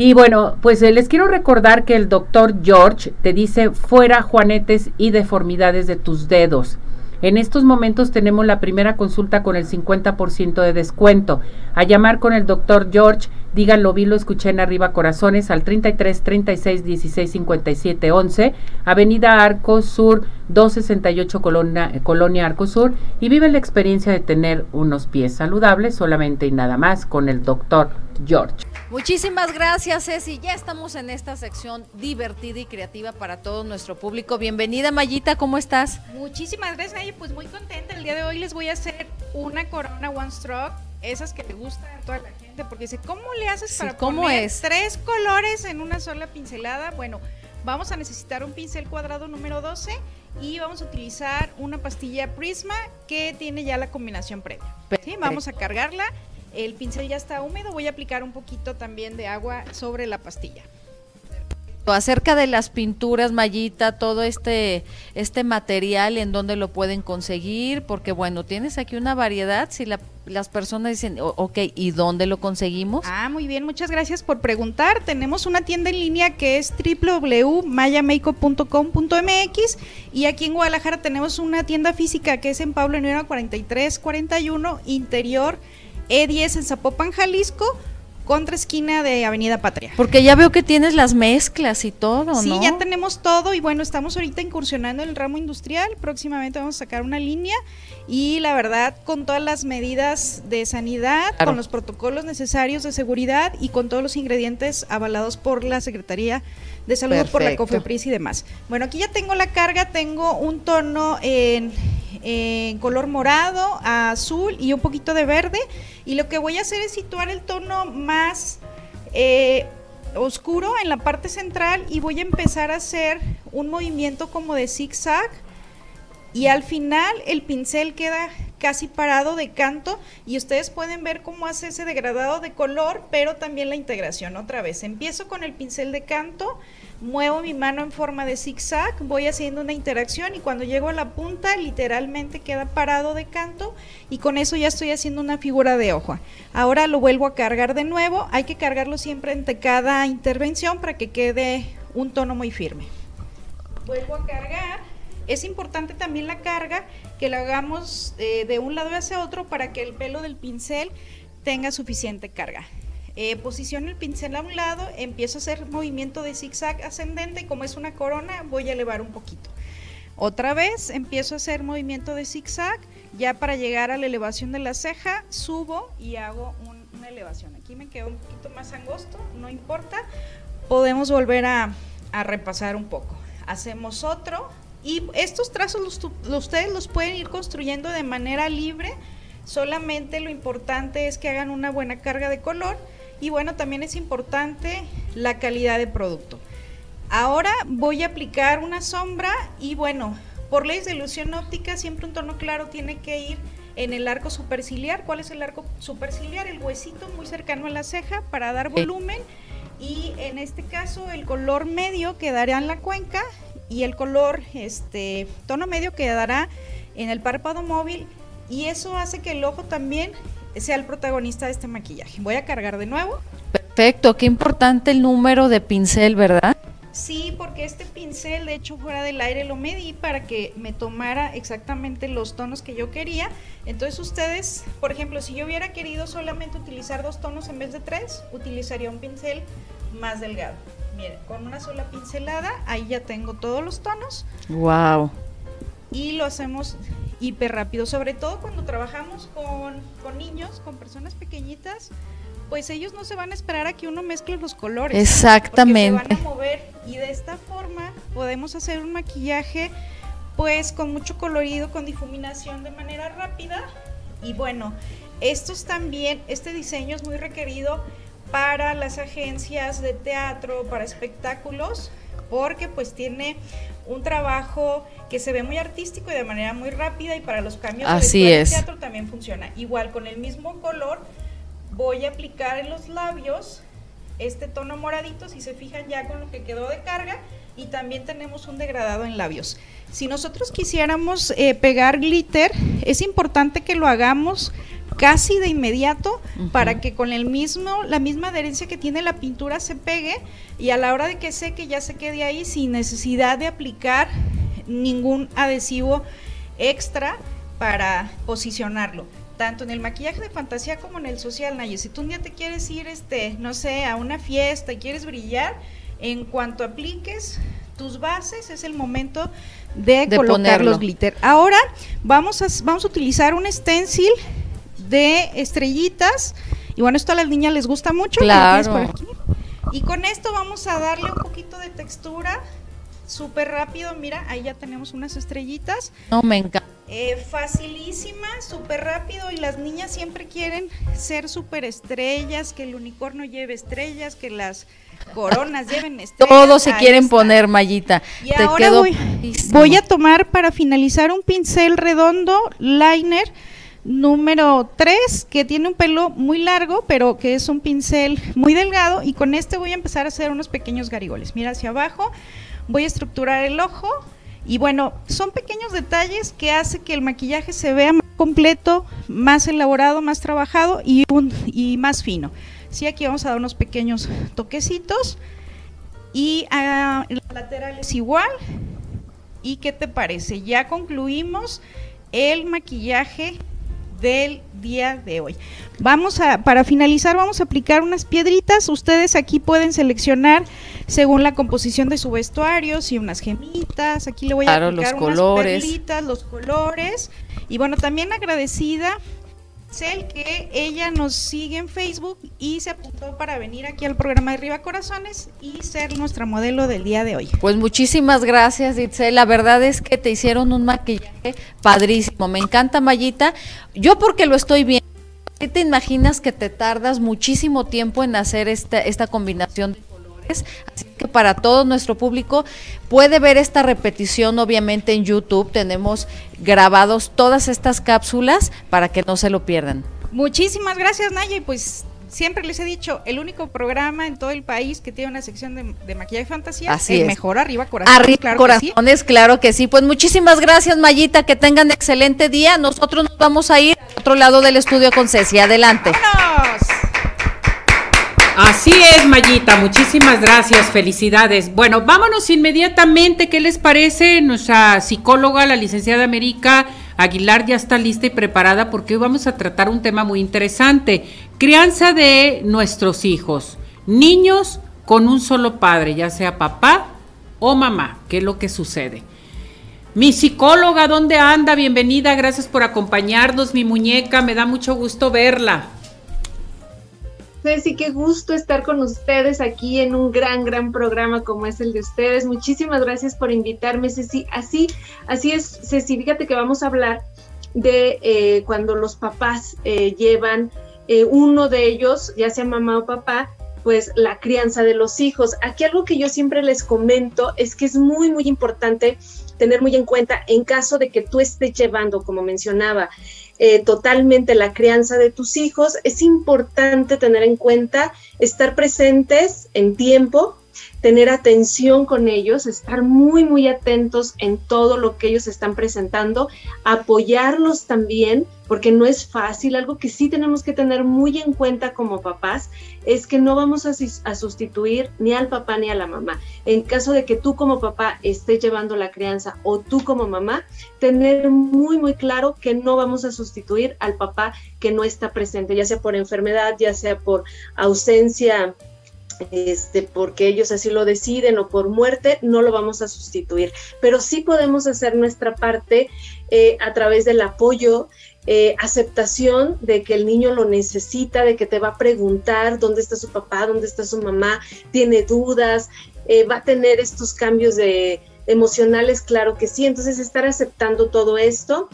Y bueno, pues eh, les quiero recordar que el doctor George te dice fuera juanetes y deformidades de tus dedos. En estos momentos tenemos la primera consulta con el 50% de descuento. A llamar con el doctor George, díganlo, vi, lo escuché en Arriba Corazones al 33 36 16 57 11, Avenida Arco Sur 268 Colonia, Colonia Arco Sur y vive la experiencia de tener unos pies saludables solamente y nada más con el doctor George. Muchísimas gracias, Ceci. Ya estamos en esta sección divertida y creativa para todo nuestro público. Bienvenida, Mayita, ¿cómo estás? Muchísimas gracias, Pues muy contenta. El día de hoy les voy a hacer una corona One Stroke, esas que le gustan a toda la gente, porque dice, ¿cómo le haces para ¿cómo poner es? tres colores en una sola pincelada? Bueno, vamos a necesitar un pincel cuadrado número 12 y vamos a utilizar una pastilla Prisma que tiene ya la combinación previa. ¿Sí? Vamos a cargarla el pincel ya está húmedo, voy a aplicar un poquito también de agua sobre la pastilla. acerca de las pinturas, Mallita, todo este, este material, en dónde lo pueden conseguir, porque bueno, tienes aquí una variedad, si la, las personas dicen, ok, ¿y dónde lo conseguimos? Ah, muy bien, muchas gracias por preguntar. Tenemos una tienda en línea que es www.mayamakeup.com.mx y aquí en Guadalajara tenemos una tienda física que es en Pablo Nueva 4341, interior E10 en Zapopan, Jalisco contra esquina de Avenida Patria. Porque ya veo que tienes las mezclas y todo, ¿no? Sí, ya tenemos todo y bueno, estamos ahorita incursionando en el ramo industrial, próximamente vamos a sacar una línea y la verdad con todas las medidas de sanidad, con los protocolos necesarios de seguridad y con todos los ingredientes avalados por la Secretaría de Salud, por la COFEPRIS y demás. Bueno, aquí ya tengo la carga, tengo un tono en en color morado, azul y un poquito de verde. Y lo que voy a hacer es situar el tono más eh, oscuro en la parte central y voy a empezar a hacer un movimiento como de zigzag. Y al final el pincel queda casi parado de canto y ustedes pueden ver cómo hace ese degradado de color, pero también la integración. Otra vez, empiezo con el pincel de canto muevo mi mano en forma de zigzag, voy haciendo una interacción y cuando llego a la punta literalmente queda parado de canto y con eso ya estoy haciendo una figura de ojo. Ahora lo vuelvo a cargar de nuevo, hay que cargarlo siempre entre cada intervención para que quede un tono muy firme. Vuelvo a cargar. Es importante también la carga, que lo hagamos eh, de un lado hacia otro para que el pelo del pincel tenga suficiente carga. Eh, posiciono el pincel a un lado, empiezo a hacer movimiento de zigzag ascendente y como es una corona voy a elevar un poquito. Otra vez empiezo a hacer movimiento de zigzag, ya para llegar a la elevación de la ceja, subo y hago una elevación. Aquí me quedo un poquito más angosto, no importa. Podemos volver a, repasar un poco. Hacemos otro y estos trazos ustedes los pueden ir construyendo de manera libre. Solamente lo importante es que hagan una buena carga de color y bueno, también es importante la calidad de producto. Ahora voy a aplicar una sombra y bueno, por leyes de ilusión óptica siempre un tono claro tiene que ir en el arco superciliar. ¿Cuál es el arco superciliar? El huesito muy cercano a la ceja para dar volumen y en este caso el color medio quedará en la cuenca y el color este tono medio quedará en el párpado móvil y eso hace que el ojo también sea el protagonista de este maquillaje. Voy a cargar de nuevo. Perfecto, qué importante el número de pincel, ¿verdad? Sí, porque este pincel, de hecho, fuera del aire lo medí para que me tomara exactamente los tonos que yo quería. Entonces ustedes, por ejemplo, si yo hubiera querido solamente utilizar dos tonos en vez de tres, utilizaría un pincel más delgado. Miren, con una sola pincelada, ahí ya tengo todos los tonos. Wow. Y lo hacemos hiper rápido, sobre todo cuando trabajamos con, niños, con personas pequeñitas, pues ellos no se van a esperar a que uno mezcle los colores. Exactamente. se van a mover y de esta forma podemos hacer un maquillaje pues con mucho colorido, con difuminación de manera rápida y bueno, estos también, este diseño es muy requerido para las agencias de teatro, para espectáculos, porque pues tiene un trabajo que se ve muy artístico y de manera muy rápida y para los cambios de teatro también funciona. Igual con el mismo color voy a aplicar en los labios este tono moradito, si se fijan ya con lo que quedó de carga y también tenemos un degradado en labios. Si nosotros quisiéramos eh, pegar glitter, es importante que lo hagamos casi de inmediato para que con el mismo, la misma adherencia que tiene la pintura se pegue y a la hora de que seque ya se quede ahí sin necesidad de aplicar ningún adhesivo extra para posicionarlo tanto en el maquillaje de fantasía como en el social, Naye. Si tú un día te quieres ir, este, no sé, a una fiesta y quieres brillar, en cuanto apliques tus bases, es el momento de, colocar los glitter. Ahora vamos a, vamos a utilizar un stencil de estrellitas. Y bueno, esto a las niñas les gusta mucho. Claro. Y con esto vamos a darle un poquito de textura. Súper rápido, mira, ahí ya tenemos unas estrellitas. No, me encanta. Eh, facilísima, súper rápido y las niñas siempre quieren ser súper estrellas, que el unicornio lleve estrellas, que las coronas lleven estrellas. Todos se quieren poner mallita. Y ahora voy, voy, a tomar para finalizar un pincel redondo, liner, número 3, que tiene un pelo muy largo, pero que es un pincel muy delgado. Y con este voy a empezar a hacer unos pequeños garigoles. Mira hacia abajo, voy a estructurar el ojo. Y bueno, son pequeños detalles que hace que el maquillaje se vea más completo, más elaborado, más trabajado y, un, y más fino. Sí, aquí vamos a dar unos pequeños toquecitos. Y a uh, la lateral es igual. ¿Y qué te parece? Ya concluimos el maquillaje del día de hoy. Vamos a, para finalizar, vamos a aplicar unas piedritas. Ustedes aquí pueden seleccionar según la composición de su vestuario, si unas gemitas, aquí le voy a aplicar los unas colores. perlitas, los colores. Y bueno, también agradecida Cel que ella nos sigue en Facebook y se apuntó para venir aquí al programa de Riva Corazones y ser nuestra modelo del día de hoy. Pues muchísimas gracias, Itzel. La verdad es que te hicieron un maquillaje padrísimo. Me encanta, Mayita. Yo porque lo estoy viendo. ¿Qué te imaginas que te tardas muchísimo tiempo en hacer esta, esta combinación? Así que para todo nuestro público puede ver esta repetición obviamente en YouTube. Tenemos grabados todas estas cápsulas para que no se lo pierdan. Muchísimas gracias, Naya. Y pues siempre les he dicho, el único programa en todo el país que tiene una sección de, de maquillaje y fantasía, Así el es. mejor arriba corazón. Arriba claro que sí. corazones, claro que sí. Pues muchísimas gracias, Mayita, que tengan excelente día. Nosotros nos vamos a ir al otro lado del estudio con Ceci. Adelante. ¡Vámonos! Así es, Mayita, muchísimas gracias, felicidades. Bueno, vámonos inmediatamente, ¿qué les parece? Nuestra psicóloga, la licenciada América Aguilar, ya está lista y preparada porque hoy vamos a tratar un tema muy interesante, crianza de nuestros hijos, niños con un solo padre, ya sea papá o mamá, ¿qué es lo que sucede? Mi psicóloga, ¿dónde anda? Bienvenida, gracias por acompañarnos, mi muñeca, me da mucho gusto verla. Ceci, qué gusto estar con ustedes aquí en un gran, gran programa como es el de ustedes. Muchísimas gracias por invitarme, Ceci. Así, así es, Ceci, fíjate que vamos a hablar de eh, cuando los papás eh, llevan eh, uno de ellos, ya sea mamá o papá, pues la crianza de los hijos. Aquí algo que yo siempre les comento es que es muy, muy importante tener muy en cuenta en caso de que tú estés llevando, como mencionaba, eh, totalmente la crianza de tus hijos, es importante tener en cuenta estar presentes en tiempo, tener atención con ellos, estar muy, muy atentos en todo lo que ellos están presentando, apoyarlos también, porque no es fácil. Algo que sí tenemos que tener muy en cuenta como papás es que no vamos a, a sustituir ni al papá ni a la mamá. En caso de que tú como papá estés llevando la crianza o tú como mamá, tener muy, muy claro que no vamos a sustituir al papá que no está presente, ya sea por enfermedad, ya sea por ausencia este, porque ellos así lo deciden o por muerte, no lo vamos a sustituir. Pero sí podemos hacer nuestra parte eh, a través del apoyo, eh, aceptación de que el niño lo necesita, de que te va a preguntar dónde está su papá, dónde está su mamá, tiene dudas, eh, va a tener estos cambios de emocionales, claro que sí. Entonces, estar aceptando todo esto.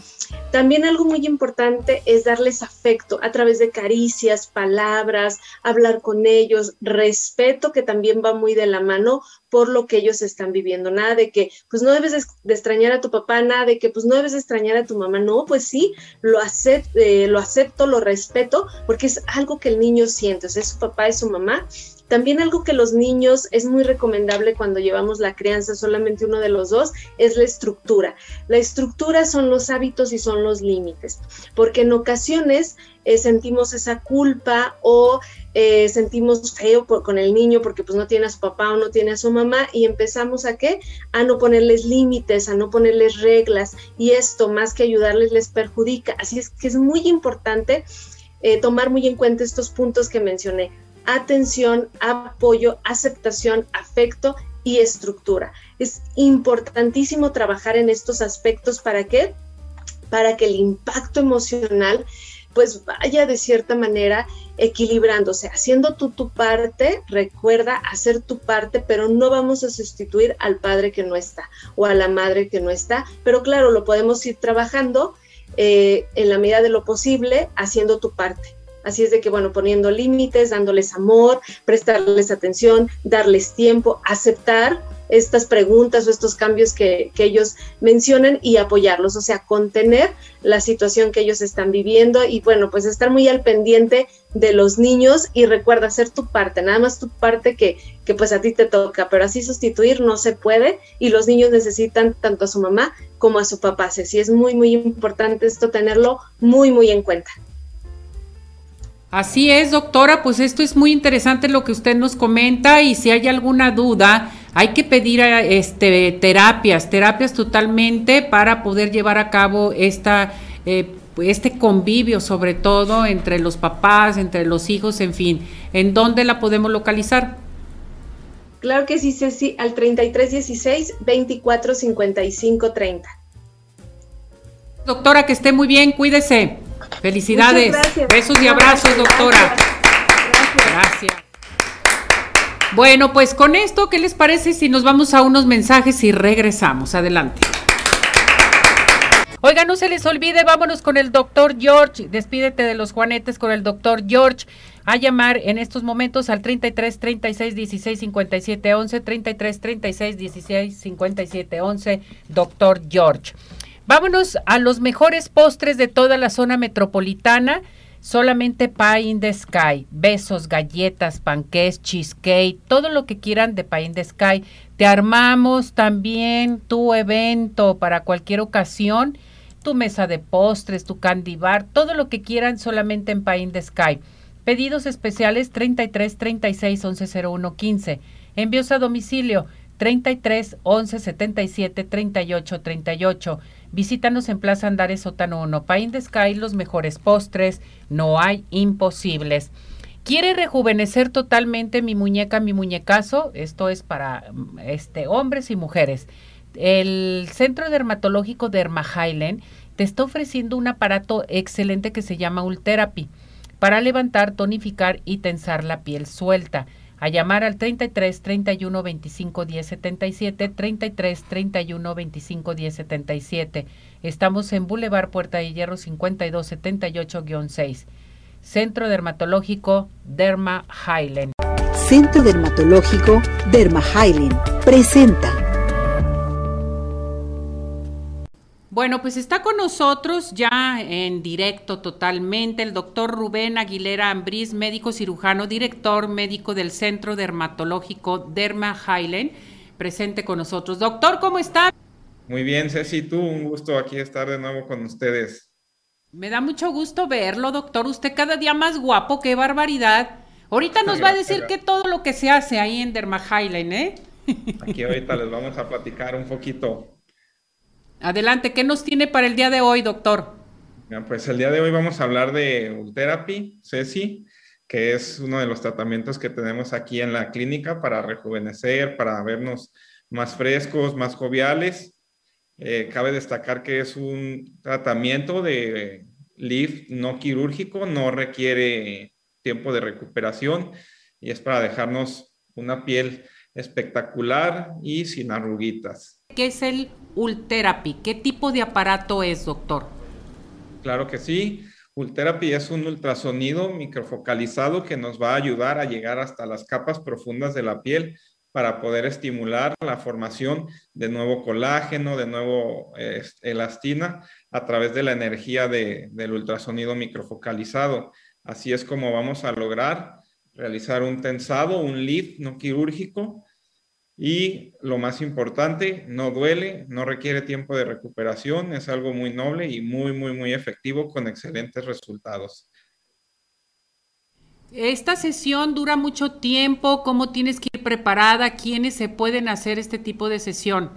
También algo muy importante es darles afecto a través de caricias, palabras, hablar con ellos, respeto, que también va muy de la mano por lo que ellos están viviendo. Nada de que, pues no debes de extrañar a tu papá, nada de que, pues no debes de extrañar a tu mamá. No, pues sí, lo, acepto, eh, lo acepto, lo respeto, porque es algo que el niño siente. O sea, es su papá, es su mamá también algo que los niños es muy recomendable cuando llevamos la crianza solamente uno de los dos es la estructura. La estructura son los hábitos y son los límites, porque en ocasiones eh, sentimos esa culpa o eh, sentimos feo con el niño porque pues no tiene a su papá o no tiene a su mamá y empezamos a qué? A no ponerles límites, a no ponerles reglas y esto más que ayudarles les perjudica. Así es que es muy importante eh, tomar muy en cuenta estos puntos que mencioné atención, apoyo, aceptación, afecto y estructura. Es importantísimo trabajar en estos aspectos para qué? Para que el impacto emocional pues vaya de cierta manera equilibrándose, haciendo tú tu parte, recuerda hacer tu parte, pero no vamos a sustituir al padre que no está o a la madre que no está, pero claro, lo podemos ir trabajando eh, en la medida de lo posible, haciendo tu parte Así es de que, bueno, poniendo límites, dándoles amor, prestarles atención, darles tiempo, aceptar estas preguntas o estos cambios que, ellos mencionan y apoyarlos, o sea, contener la situación que ellos están viviendo y bueno, pues estar muy al pendiente de los niños y recuerda hacer tu parte, nada más tu parte que, que pues a ti te toca, pero así sustituir no se puede y los niños necesitan tanto a su mamá como a su papá, así es muy, muy importante esto tenerlo muy, muy en cuenta. Así es, doctora, pues esto es muy interesante lo que usted nos comenta y si hay alguna duda, hay que pedir este, terapias, terapias totalmente para poder llevar a cabo esta, eh, este convivio, sobre todo entre los papás, entre los hijos, en fin. ¿En dónde la podemos localizar? Claro que sí, Ceci, al 3316 245530. Doctora, que esté muy bien, cuídese. Felicidades. Besos y abrazos, doctora. Gracias. Bueno, pues con esto, ¿qué les parece si nos vamos a unos mensajes y regresamos? Adelante. Oiga, no se les olvide, vámonos con el doctor George. Despídete de los juanetes con el doctor George. A llamar en estos momentos al 33 36 16 57 11, 33 36 16 57 11, doctor George. Vámonos a los mejores postres de toda la zona metropolitana. Solamente Pie in the Sky. Besos, galletas, panqués, cheesecake, todo lo que quieran de Pie in the Sky. Te armamos también tu evento para cualquier ocasión. Tu mesa de postres, tu candy bar, todo lo que quieran solamente en Pie in the Sky. Pedidos especiales 33 36 11 01 15. Envíos a domicilio 33 11 77 38 38. Visítanos en Plaza Andares Sótano 1, Pain de Sky, los mejores postres, no hay imposibles. ¿Quiere rejuvenecer totalmente mi muñeca, mi muñecazo? Esto es para este, hombres y mujeres. El Centro Dermatológico Derma Highland te está ofreciendo un aparato excelente que se llama Ultherapy para levantar, tonificar y tensar la piel suelta a llamar al 33 31 25 10 77, 33 31 25 10 77. Estamos en Boulevard Puerta de Hierro 52 78-6. Centro Dermatológico Derma Highland. Centro Dermatológico Derma Highland presenta Bueno, pues está con nosotros ya en directo totalmente el doctor Rubén Aguilera Ambriz, médico cirujano, director médico del Centro Dermatológico Derma Highland, presente con nosotros. Doctor, ¿cómo está? Muy bien, Ceci, tú, un gusto aquí estar de nuevo con ustedes. Me da mucho gusto verlo, doctor. Usted cada día más guapo, qué barbaridad. Ahorita nos va a decir que todo lo que se hace ahí en Derma Highland, ¿eh? Aquí ahorita les vamos a platicar un poquito Adelante, ¿qué nos tiene para el día de hoy, doctor? Pues el día de hoy vamos a hablar de Ultherapy, Ceci, que es uno de los tratamientos que tenemos aquí en la clínica para rejuvenecer, para vernos más frescos, más joviales. Eh, cabe destacar que es un tratamiento de lift no quirúrgico, no requiere tiempo de recuperación y es para dejarnos una piel espectacular y sin arruguitas. ¿Qué es el Ultherapy? ¿Qué tipo de aparato es, doctor? Claro que sí. Ultherapy es un ultrasonido microfocalizado que nos va a ayudar a llegar hasta las capas profundas de la piel para poder estimular la formación de nuevo colágeno, de nuevo elastina a través de la energía del ultrasonido microfocalizado. Así es como vamos a lograr realizar un tensado, un lift no quirúrgico y lo más importante, no duele, no requiere tiempo de recuperación, es algo muy noble y muy, muy, muy efectivo con excelentes resultados. Esta sesión dura mucho tiempo, ¿cómo tienes que ir preparada? ¿Quiénes se pueden hacer este tipo de sesión?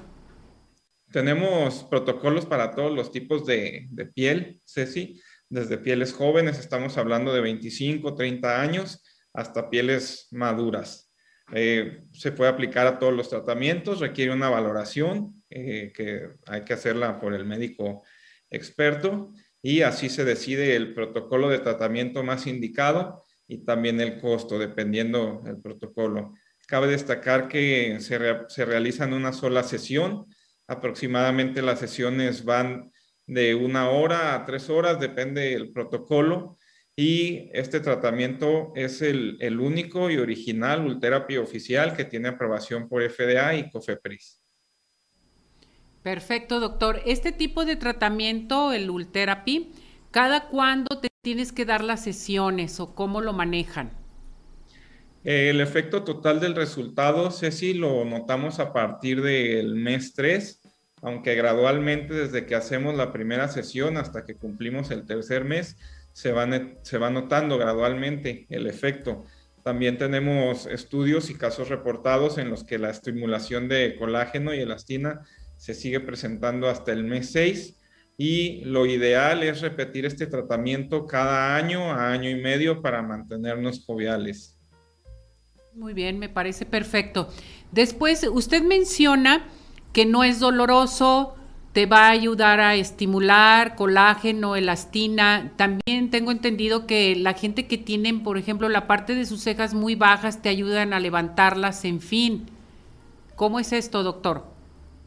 Tenemos protocolos para todos los tipos de, de piel, Ceci, desde pieles jóvenes, estamos hablando de 25, 30 años, hasta pieles maduras. Eh, se puede aplicar a todos los tratamientos, requiere una valoración eh, que hay que hacerla por el médico experto y así se decide el protocolo de tratamiento más indicado y también el costo, dependiendo del protocolo. Cabe destacar que se, se realiza una sola sesión, aproximadamente las sesiones van de una hora a tres horas, depende del protocolo y este tratamiento es el, el único y original Ultherapy oficial que tiene aprobación por FDA y COFEPRIS. Perfecto, doctor. Este tipo de tratamiento, el Ultherapy, ¿cada cuándo te tienes que dar las sesiones o cómo lo manejan? El efecto total del resultado, Ceci, lo notamos a partir del mes 3, aunque gradualmente desde que hacemos la primera sesión hasta que cumplimos el tercer mes, se va, se va notando gradualmente el efecto. También tenemos estudios y casos reportados en los que la estimulación de colágeno y elastina se sigue presentando hasta el mes 6 y lo ideal es repetir este tratamiento cada año a año y medio para mantenernos joviales. Muy bien, me parece perfecto. Después, usted menciona que no es doloroso, te va a ayudar a estimular colágeno, elastina. También tengo entendido que la gente que tienen, por ejemplo, la parte de sus cejas muy bajas, te ayudan a levantarlas, en fin. ¿Cómo es esto, doctor?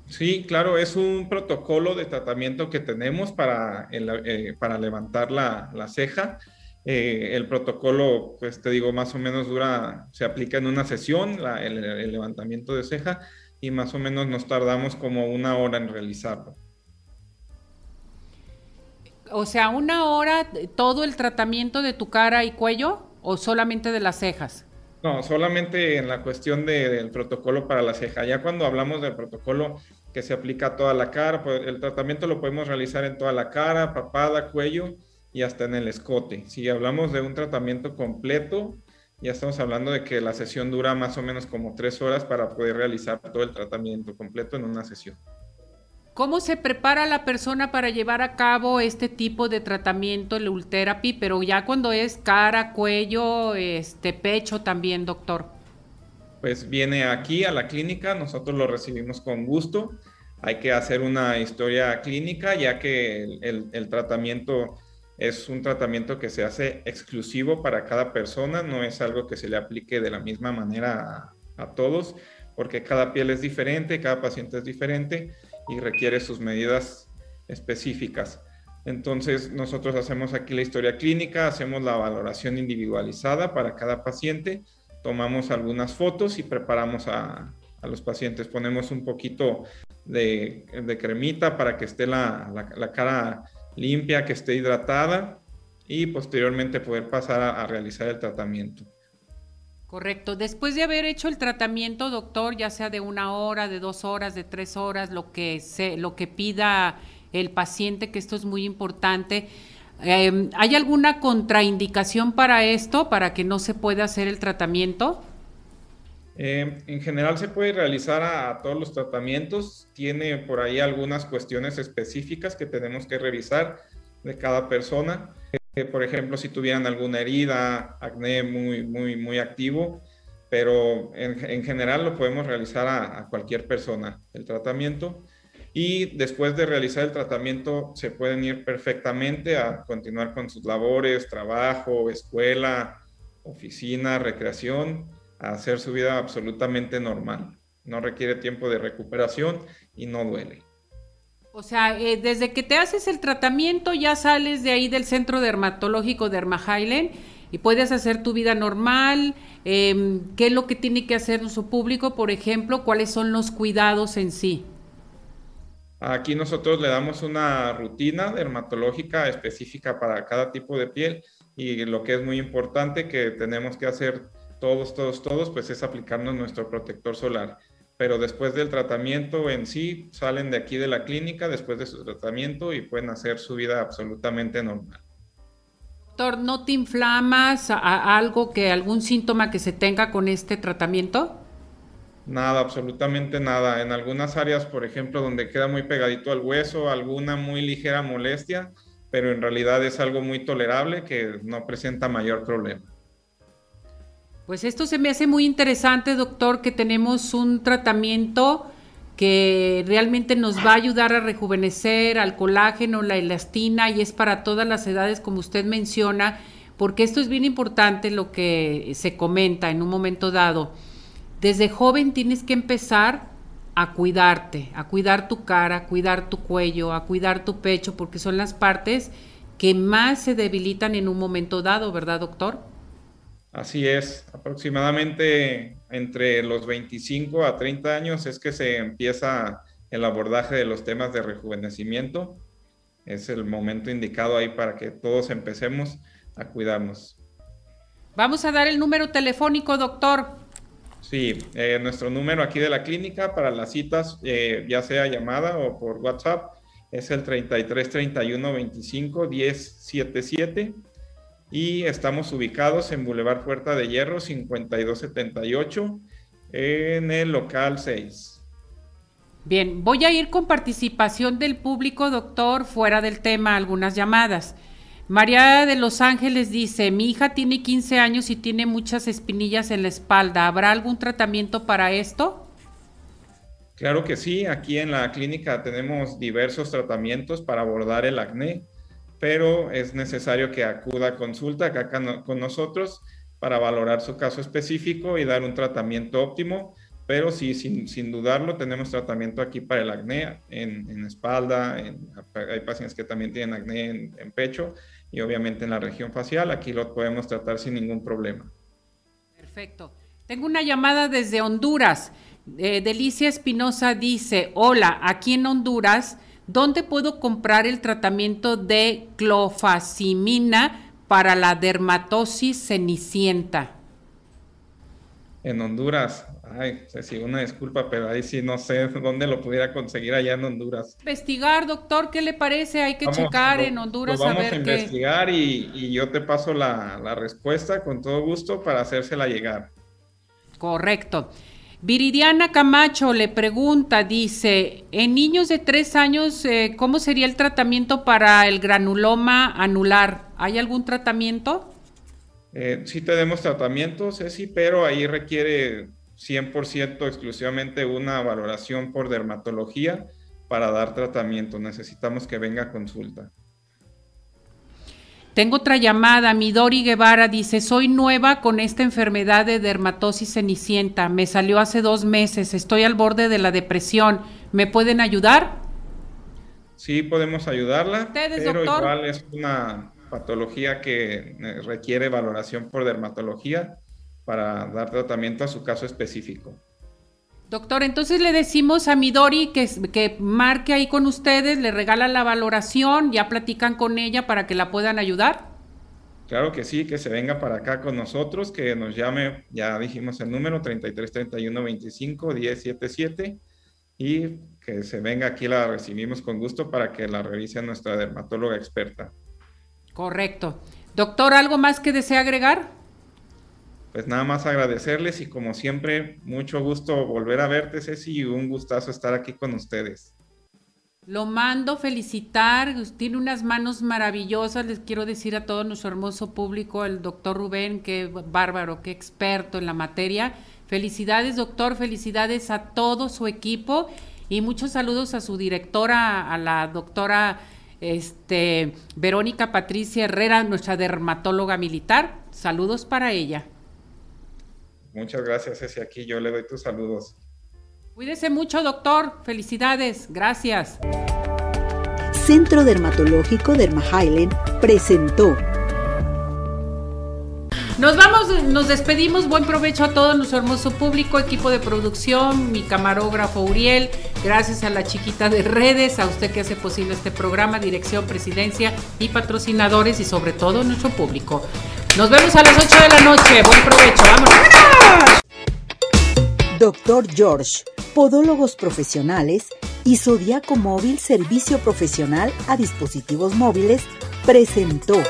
Sí, claro, es un protocolo de tratamiento que tenemos para, eh, para levantar la, la ceja. Eh, el protocolo, pues te digo, más o menos dura, se aplica en una sesión, el, levantamiento de ceja, y más o menos nos tardamos como una hora en realizarlo. O sea, una hora todo el tratamiento de tu cara y cuello o solamente de las cejas? No, solamente en la cuestión del protocolo para la ceja. Ya cuando hablamos del protocolo que se aplica a toda la cara, pues el tratamiento lo podemos realizar en toda la cara, papada, cuello y hasta en el escote. Si hablamos de un tratamiento completo, ya estamos hablando de que la sesión dura más o menos como tres horas para poder realizar todo el tratamiento completo en una sesión. ¿Cómo se prepara la persona para llevar a cabo este tipo de tratamiento, el Ultherapy, pero ya cuando es cara, cuello, este pecho también, doctor? Pues viene aquí a la clínica, nosotros lo recibimos con gusto. Hay que hacer una historia clínica, ya que el, el tratamiento es un tratamiento que se hace exclusivo para cada persona, no es algo que se le aplique de la misma manera a, todos, porque cada piel es diferente, cada paciente es diferente y requiere sus medidas específicas. Entonces, nosotros hacemos aquí la historia clínica, hacemos la valoración individualizada para cada paciente, tomamos algunas fotos y preparamos a, los pacientes. Ponemos un poquito de, cremita para que esté la, la cara limpia, que esté hidratada y posteriormente poder pasar a, realizar el tratamiento. Correcto. Después de haber hecho el tratamiento, doctor, ya sea de una hora, de dos horas, de tres horas, lo que, se, lo que pida el paciente, que esto es muy importante, em, ¿hay alguna contraindicación para esto, para que no se pueda hacer el tratamiento? Em, en general se puede realizar a, todos los tratamientos. Tiene por ahí algunas cuestiones específicas que tenemos que revisar de cada persona. Eh, por ejemplo, si tuvieran alguna herida, acné muy, muy, muy activo, pero en, general lo podemos realizar a, cualquier persona el tratamiento. Y después de realizar el tratamiento se pueden ir perfectamente a continuar con sus labores, trabajo, escuela, oficina, recreación a hacer su vida absolutamente normal. No requiere tiempo de recuperación y no duele. O sea, eh, desde que te haces el tratamiento ya sales de ahí del centro dermatológico de Highland y puedes hacer tu vida normal. Em, ¿Qué es lo que tiene que hacer nuestro público? Por ejemplo, ¿cuáles son los cuidados en sí? Aquí nosotros le damos una rutina dermatológica específica para cada tipo de piel y lo que es muy importante que tenemos que hacer todos, todos, todos, pues es aplicarnos nuestro protector solar. Pero después del tratamiento en sí, salen de aquí de la clínica después de su tratamiento y pueden hacer su vida absolutamente normal. Doctor, ¿no te inflamas a algo que algún síntoma que se tenga con este tratamiento? Nada, absolutamente nada. En algunas áreas, por ejemplo, donde queda muy pegadito al hueso, alguna muy ligera molestia, pero en realidad es algo muy tolerable que no presenta mayor problema. Pues esto se me hace muy interesante, doctor, que tenemos un tratamiento que realmente nos va a ayudar a rejuvenecer al colágeno, la elastina y es para todas las edades, como usted menciona, porque esto es bien importante lo que se comenta en un momento dado. Desde joven tienes que empezar a cuidarte, a cuidar tu cara, a cuidar tu cuello, a cuidar tu pecho, porque son las partes que más se debilitan en un momento dado, ¿verdad, doctor? Así es, aproximadamente entre los 25 a 30 años es que se empieza el abordaje de los temas de rejuvenecimiento. Es el momento indicado ahí para que todos empecemos a cuidarnos. Vamos a dar el número telefónico, doctor. Sí, eh, nuestro número aquí de la clínica para las citas, eh, ya sea llamada o por WhatsApp, es el 33 31 25 10 77 y estamos ubicados en Boulevard Puerta de Hierro 5278 en el local 6. Bien, voy a ir con participación del público, doctor, fuera del tema, algunas llamadas. María de Los Ángeles dice, mi hija tiene 15 años y tiene muchas espinillas en la espalda. ¿Habrá algún tratamiento para esto? Claro que sí, aquí en la clínica tenemos diversos tratamientos para abordar el acné pero es necesario que acuda a consulta acá con nosotros para valorar su caso específico y dar un tratamiento óptimo. Pero sí, sin, dudarlo, tenemos tratamiento aquí para el acné en, espalda, hay pacientes que también tienen acné en, pecho y obviamente en la región facial. Aquí lo podemos tratar sin ningún problema. Perfecto. Tengo una llamada desde Honduras. Eh, Delicia Espinosa dice, hola, aquí en Honduras ¿Dónde puedo comprar el tratamiento de clofazimina para la dermatosis cenicienta? En Honduras. Ay, sí, una disculpa, pero ahí sí no sé dónde lo pudiera conseguir allá en Honduras. Investigar, doctor, ¿qué le parece? Hay que checar en Honduras lo vamos a, investigar y, y, yo te paso la, la respuesta con todo gusto para hacérsela llegar. Correcto. Viridiana Camacho le pregunta, dice, en niños de tres años, eh, ¿cómo sería el tratamiento para el granuloma anular? ¿Hay algún tratamiento? Eh, sí tenemos tratamientos, sí, pero ahí requiere 100% exclusivamente una valoración por dermatología para dar tratamiento. Necesitamos que venga consulta. Tengo otra llamada. Midori Guevara dice: Soy nueva con esta enfermedad de dermatosis cenicienta. Me salió hace dos meses. Estoy al borde de la depresión. ¿Me pueden ayudar? Sí, podemos ayudarla. ¿Ustedes, pero igual es una patología que eh, requiere valoración por dermatología para dar tratamiento a su caso específico. Doctor, entonces le decimos a Midori que, que marque ahí con ustedes, le regala la valoración, ya platican con ella para que la puedan ayudar. Claro que sí, que se venga para acá con nosotros, que nos llame, ya dijimos el número 33 31 25 1077 y que se venga aquí, la recibimos con gusto para que la revise nuestra dermatóloga experta. Correcto. Doctor, ¿algo más que desea agregar? Pues nada más agradecerles y como siempre, mucho gusto volver a verte, Ceci, y un gustazo estar aquí con ustedes. Lo mando felicitar, tiene unas manos maravillosas, les quiero decir a todo nuestro hermoso público, el doctor Rubén, qué bárbaro, qué experto en la materia. Felicidades, doctor, felicidades a todo su equipo y muchos saludos a su directora, a la doctora este, Verónica Patricia Herrera, nuestra dermatóloga militar. Saludos para ella. Muchas gracias, Ceci. Aquí yo le doy tus saludos. Cuídese mucho, doctor. Felicidades. Gracias. Centro Dermatológico Derma presentó. Nos vamos, nos despedimos. Buen provecho a todo nuestro hermoso público, equipo de producción, mi camarógrafo Uriel. Gracias a la chiquita de redes, a usted que hace posible este programa, dirección, presidencia y patrocinadores y sobre todo nuestro público. Nos vemos a las 8 de la noche. Buen provecho. Vámonos. Doctor George, Podólogos Profesionales y Zodiaco Móvil Servicio Profesional a Dispositivos Móviles presentó.